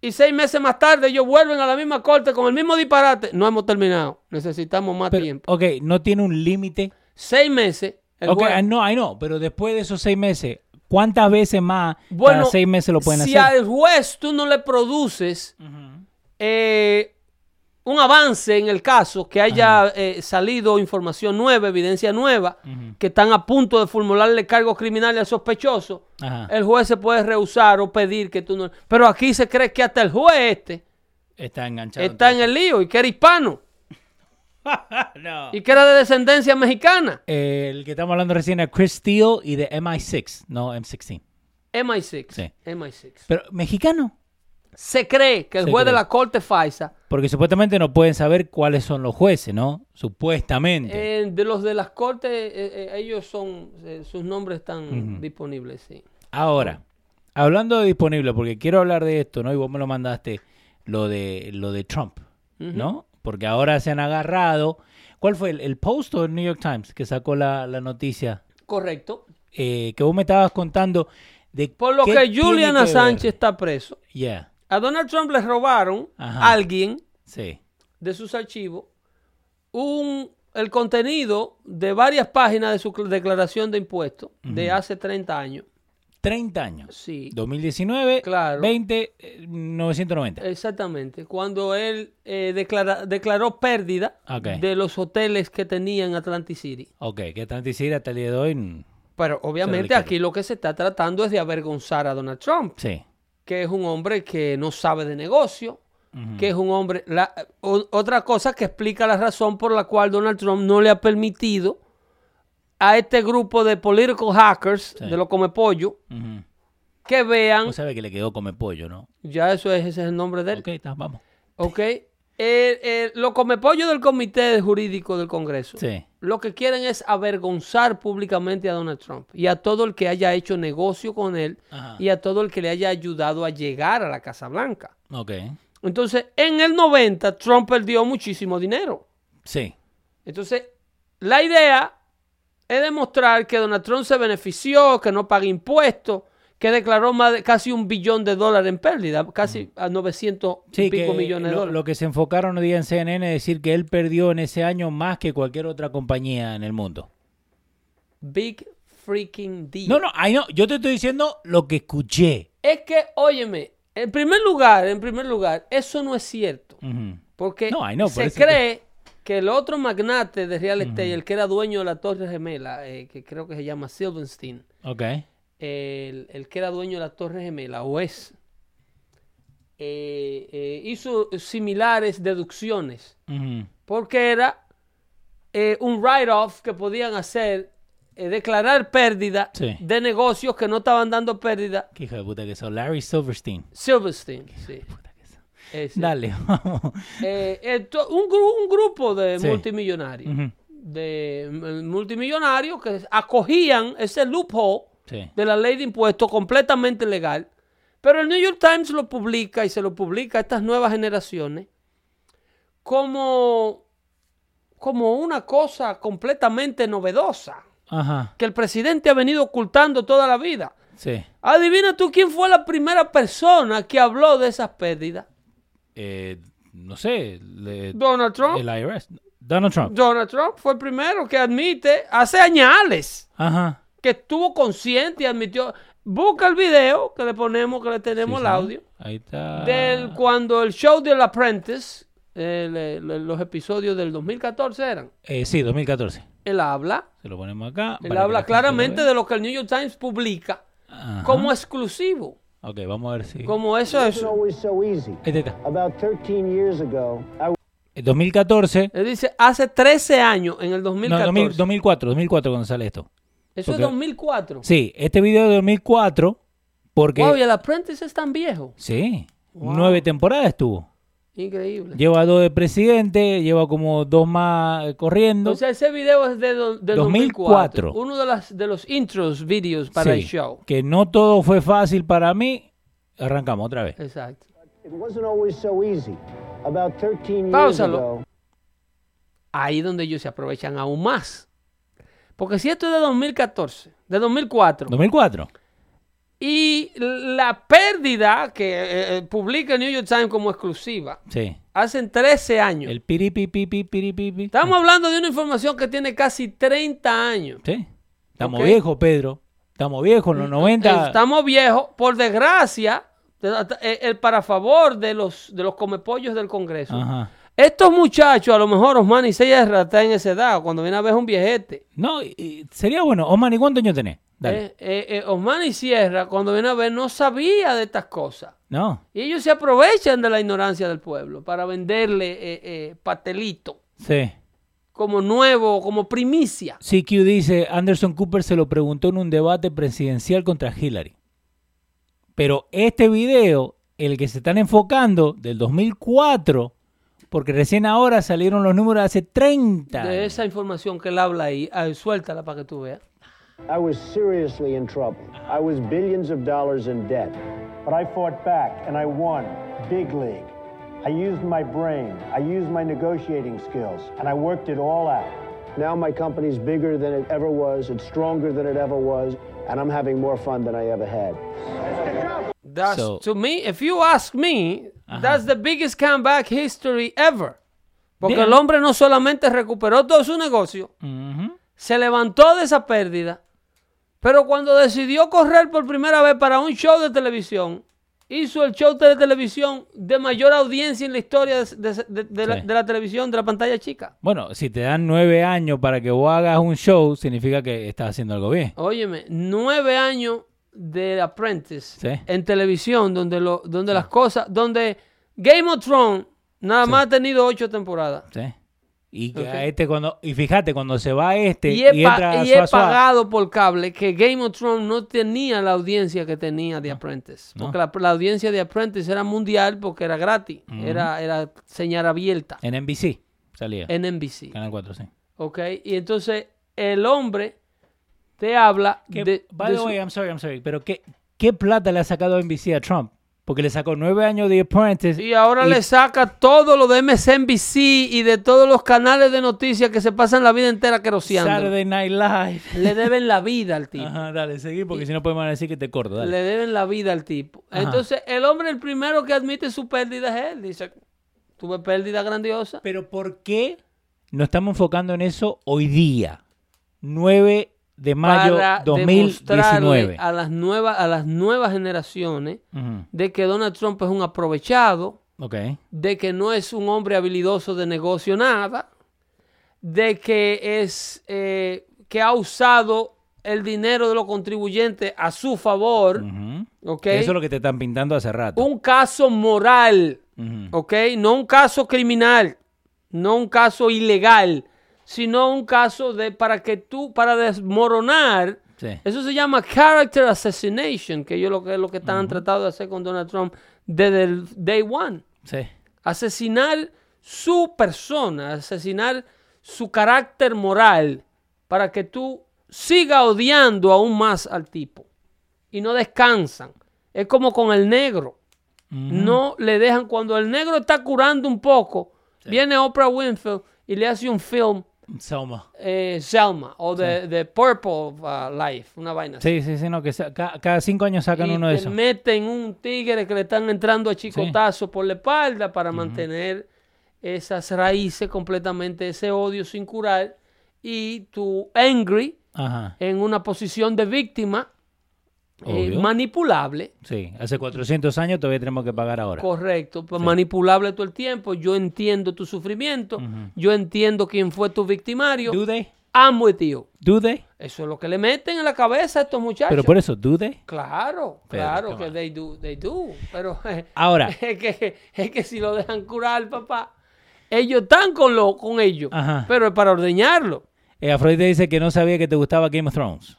Y seis meses más tarde ellos vuelven a la misma corte con el mismo disparate. No hemos terminado. Necesitamos más Pero, tiempo. ok, no tiene un límite. Seis meses. El Ok, juez- ah, no, I know, pero después de esos seis meses, ¿cuántas veces más Bueno, cada seis meses lo pueden si hacer? al juez tú no le produces eh, un avance en el caso, que haya eh, salido información nueva, evidencia nueva, que están a punto de formularle cargos criminales al sospechoso, Ajá. el juez se puede rehusar o pedir que tú no... Pero aquí se cree que hasta el juez este Está enganchado. está en el lío y que era hispano No. y que era de descendencia mexicana. El que estamos hablando recién es Chris Steele y de MI6, no M16. MI6. Sí. MI6. Pero, ¿mexicano? Se cree que el Se juez de la corte FISA Porque supuestamente no pueden saber cuáles son los jueces, ¿no? Supuestamente. Eh, de los de las cortes, eh, eh, ellos son, eh, sus nombres están disponibles, sí. Ahora, hablando de disponible, porque quiero hablar de esto, ¿no? Y vos me lo mandaste, lo de, lo de Trump, ¿no? Porque ahora se han agarrado. ¿Cuál fue el, el Post o el New York Times que sacó la, la noticia? Correcto. eh, que vos me estabas contando de Por lo que Julian Assange está preso. Yeah, A Donald Trump le robaron Ajá. a alguien sí. de sus archivos un, el contenido de varias páginas de su cl- declaración de impuestos de hace 30 años. 30 años. Sí. 2019, Claro. 20, eh, 990. Exactamente. Cuando él eh, declara- declaró pérdida de los hoteles que tenía en Atlantic City. Ok, que Atlanticida hasta el día de hoy. Pero obviamente aquí lo que se está tratando es de avergonzar a Donald Trump, Sí. que es un hombre que no sabe de negocio, que es un hombre... la- o- otra cosa que explica la razón por la cual Donald Trump no le ha permitido a este grupo de political hackers, Sí. de los come pollo, Ujú. que vean... Vos sabés que le quedó come pollo, ¿no? ya eso es, ese es el nombre de él. Ok, está, vamos. ¿Ok? Eh, eh, los comepollos del Comité Jurídico del Congreso Sí. lo que quieren es avergonzar públicamente a Donald Trump y a todo el que haya hecho negocio con él Ajá. y a todo el que le haya ayudado a llegar a la Casa Blanca. Ok. Entonces, en el 90, Trump perdió muchísimo dinero. Sí. Entonces, la idea es demostrar que Donald Trump se benefició, que no paga impuestos, que declaró más de casi un billón de dólares en pérdida, casi a 900 y Sí, pico que millones de lo, dólares. lo que se enfocaron hoy día en CNN es decir que él perdió en ese año más que cualquier otra compañía en el mundo. Big freaking deal. No, no, ay, no, yo te estoy diciendo lo que escuché. Es que, óyeme, en primer lugar, en primer lugar, eso no es cierto. Porque No, I know, se que- cree que el otro magnate de real estate, el que era dueño de la Torre Gemela, eh, que creo que se llama Silverstein, Ok. el, el que era dueño de la Torre Gemela, o es, eh, eh, hizo similares deducciones, porque era eh, un write-off que podían hacer, declarar pérdida Sí. de negocios que no estaban dando pérdida. Qué hijo de puta que son. Larry Silverstein. Silverstein, sí. Ese. Dale, vamos. Eh, eh, to- un, gru- un grupo de Sí. multimillonarios, de multimillonarios que acogían ese loophole Sí. de la ley de impuestos completamente legal, pero el New York Times lo publica y se lo publica a estas nuevas generaciones como, como una cosa completamente novedosa Ajá. que el presidente ha venido ocultando toda la vida. Sí. Adivina tú quién fue la primera persona que habló de esas pérdidas. Eh, no sé. le- Donald Trump. El IRS. Donald Trump. Donald Trump fue el primero que admite hace añales Ajá. que estuvo consciente y admitió. Busca el video que le ponemos, que le tenemos Sí, el audio. Ahí está. Del cuando el show del Apprentice, los episodios del 2014 eran. Eh, sí, 2014. Él habla, Se lo ponemos acá. él habla claramente lo de lo que el New York Times publica. Ajá. como exclusivo. Ok, vamos a ver si. Como eso es. Ahí está. About 13 years ago, I En 2014. Él dice, hace 13 años, en el No, 2014. 2000 2004. 2004 cuando sale esto. Eso porque- es 2004. Sí, este video de 2004. Porque. Wow, y el Apprentice es tan viejo. Sí. Wow. Nueve temporadas estuvo. Increíble. Lleva dos de presidente, lleva como dos más corriendo. O sea, ese video es de do- del 2004. 2004. Uno de, las, de los intros videos para Sí, el show. Que no todo fue fácil para mí. Arrancamos otra vez. Exacto. it wasn't always so easy. About 13 years Páusalo. Ahí es donde ellos se aprovechan aún más. Porque si esto es de 2014, de 2004, 2004. Y la pérdida que eh, eh, publica el New York Times como exclusiva, Sí. hacen 13 años. El piripipipi, piripipi. Estamos hablando de una información que tiene casi 30 años. Sí. Estamos viejos, Pedro. Estamos viejos, en los 90. Estamos viejos, por desgracia, eh, el para favor de los, de los comepollos del Congreso. Ajá. Estos muchachos, a lo mejor Osman y Sierra está en esa edad, cuando viene a ver un viejete. No, y- sería bueno. Omar, ¿y cuántos años tenés? Eh, eh, eh, Osman y Sierra, cuando viene a ver, no sabía de estas cosas. No. Y ellos se aprovechan de la ignorancia del pueblo para venderle eh, pastelito Sí. como nuevo, como primicia. CQ dice, Anderson Cooper se lo preguntó en un debate presidencial contra Hillary. Pero este video, el que se están enfocando, del 2004, porque recién ahora salieron los números de hace 30. De esa información que él habla ahí, ah, suéltala para que tú veas. I was seriously in trouble. I was billions of dollars in debt. But I fought back and I won. Big league. I used my brain, I used my negotiating skills, and I worked it all out. Now my company's bigger than it ever was, it's stronger than it ever was, and I'm having more fun than I ever had. That's, So- to me, if you ask me, that's the biggest comeback history ever. Porque Yeah. el hombre no solamente recuperó todo su negocio, Ujú. se levantó de esa pérdida, pero cuando decidió correr por primera vez para un show de televisión, hizo el show de televisión de mayor audiencia en la historia de, de- de- de la, Sí. de la televisión, de la pantalla chica. Bueno, si te dan nueve años para que vos hagas un show, significa que estás haciendo algo bien. Óyeme, nueve años de Apprentice Sí. en televisión, donde, lo, donde las cosas, donde Game of Thrones nada más ha tenido ocho temporadas. ¿sí? Y, que Ok. a este cuando, y fíjate, cuando se va este Y y, he, entra y he pagado por cable que Game of Thrones no tenía la audiencia que tenía The Apprentice. No. Porque la, la audiencia de Apprentice era mundial porque era gratis. era, era señal abierta en NBC salía. en NBC. Canal 4, sí. ¿Ok? Y entonces el hombre te habla Que, de... by de the su- way, I'm sorry, I'm sorry, pero ¿qué, ¿qué plata le ha sacado NBC a Trump? Porque le sacó nueve años de Apprentice. Y ahora le saca todo lo de MSNBC y de todos los canales de noticias que se pasan la vida entera queroseando. Saturday Night Live. Le deben la vida al tipo. Ajá, dale, seguir porque si no podemos decir que te corto, dale. Le deben la vida al tipo. Ajá. Entonces, el hombre el primero que admite su pérdida es él. Dice, tuve pérdida grandiosa. Pero ¿por qué nos estamos enfocando en eso hoy día? 9 de mayo para 2019. demostrarle a las nuevas a las nuevas generaciones de que Donald Trump es un aprovechado, de que no es un hombre habilidoso de negocio nada, de que es eh, que ha usado el dinero de los contribuyentes a su favor, ujú. ¿ok? Eso es lo que te están pintando hace rato. Un caso moral. ¿ok? No un caso criminal, no un caso ilegal, sino un caso de para que tú, para desmoronar, Sí. eso se llama character assassination, que yo lo que es lo que están tratando de hacer con Donald Trump desde el day one. Sí. Asesinar su persona, asesinar su carácter moral, para que tú sigas odiando aún más al tipo. Y no descansan. Es como con el negro. No le dejan, cuando el negro está curando un poco, viene Oprah Winfield y le hace un film, Selma. eh, Selma, o The, The Purple uh, Life, una vaina así. Sí, sí, sí, no, que cada cinco años sacan y uno de esos. meten un tigre que le están entrando a chicotazos por la espalda para mantener esas raíces completamente, ese odio sin curar. Y tú, angry, Ajá. en una posición de víctima, eh, manipulable, Sí, hace 400 años todavía tenemos que pagar ahora. correcto, pues manipulable todo el tiempo. Yo entiendo tu sufrimiento, yo entiendo quién fue tu victimario. ¿Do they? I'm with you. ¿Do they? Eso es lo que le meten en la cabeza a estos muchachos. Pero por eso, ¿do they? Claro, Pero, claro que they do, they do. Pero Ahora. es que, es que si lo dejan curar, papá, ellos están con lo, con ellos, Ajá. pero es para ordeñarlo. Eh, Afrodite dice que no sabía que te gustaba Game of Thrones.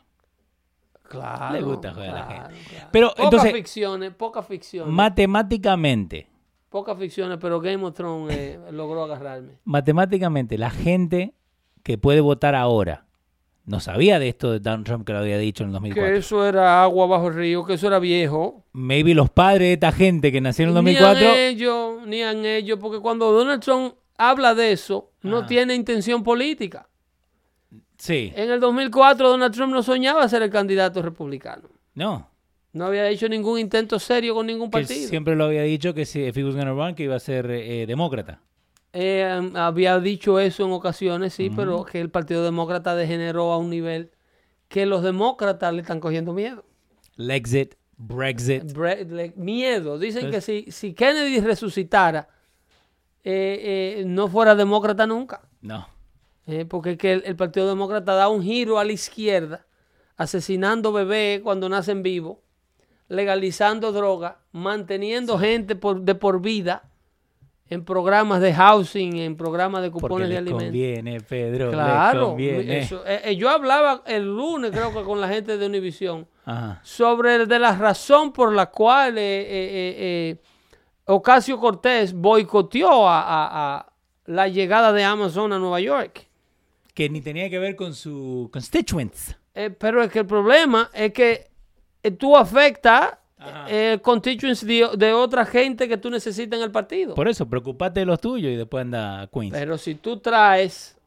Claro. Le gusta joder a la gente. claro. Pero, pocas entonces- ficciones, pocas ficciones. Matemáticamente, pocas ficciones, pero Game of Thrones eh, logró agarrarme. matemáticamente, la gente que puede votar ahora no sabía de esto de Donald Trump que lo había dicho en el 2004. Que eso era agua bajo el río, que eso era viejo. Maybe los padres de esta gente que nacieron en el Ni 2004. a ellos, ni a ellos, porque cuando Donald Trump habla de eso, no Ajá. tiene intención política. Sí. En el 2004 Donald Trump no soñaba ser el candidato republicano. No. No había hecho ningún intento serio con ningún Que partido. siempre lo había dicho que si if he was gonna run, que iba a ser eh, demócrata. Eh, había dicho eso en ocasiones, sí, pero que el Partido Demócrata degeneró a un nivel que los demócratas le están cogiendo miedo. Lexit, Brexit. Bre- le- miedo. Dicen que si, si Kennedy resucitara, eh, no fuera demócrata nunca. No. Eh, porque es que el, el Partido Demócrata da un giro a la izquierda, asesinando bebés cuando nacen vivos, legalizando droga, manteniendo gente por, de por vida en programas de housing, en programas de cupones de alimentos. conviene, Pedro. Claro, conviene. eso- eh, eh, yo hablaba el lunes, creo que con la gente de Univision, Ajá. sobre el de la razón por la cual eh, Ocasio Cortés boicoteó a, a- a la llegada de Amazon a Nueva York. Que ni tenía que ver con su constituents. Eh, pero es que el problema es que eh, tú afectas eh, constituents de, de otra gente que tú necesitas en el partido. Por eso, preocupate de los tuyos y después anda a Queens. Pero si tú traes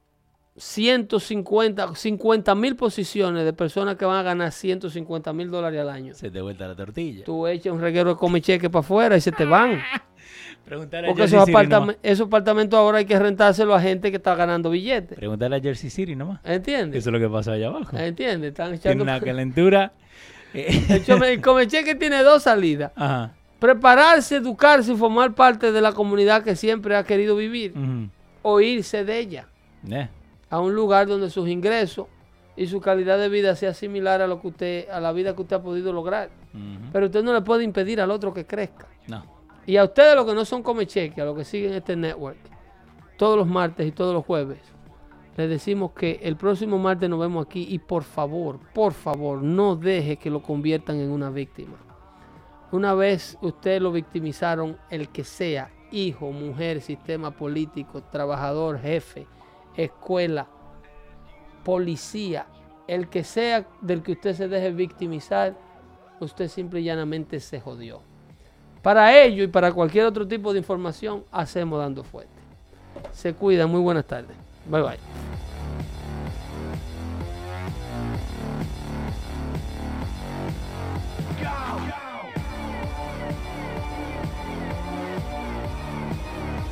150, 50 mil posiciones de personas que van a ganar 150 mil dólares al año. Se te vuelta la tortilla. Tú echas un reguero de come cheque para afuera y se te van. A Porque Jersey esos, City apartame- nomás. esos apartamentos ahora hay que rentárselo a gente que está ganando billetes. Preguntarle a Jersey City nomás. ¿Entiendes? Eso es lo que pasa allá abajo. ¿Entiendes? Están Tiene echando... una calentura. El chome- el come cheque tiene dos salidas. Ajá. Prepararse, educarse y formar parte de la comunidad que siempre ha querido vivir. O irse de ella. Eh, a un lugar donde sus ingresos y su calidad de vida sea similar a lo que usted a la vida que usted ha podido lograr. Pero usted no le puede impedir al otro que crezca. No. Y a ustedes los que no son come cheque, a los que siguen este network, todos los martes y todos los jueves, les decimos que el próximo martes nos vemos aquí y por favor, por favor, no deje que lo conviertan en una víctima. Una vez ustedes lo victimizaron, el que sea, hijo, mujer, sistema político, trabajador, jefe, escuela, policía, el que sea del que usted se deje victimizar, usted simple y llanamente se jodió. Para ello y para cualquier otro tipo de información, hacemos dando fuerte. Se cuidan, muy buenas tardes. Bye bye.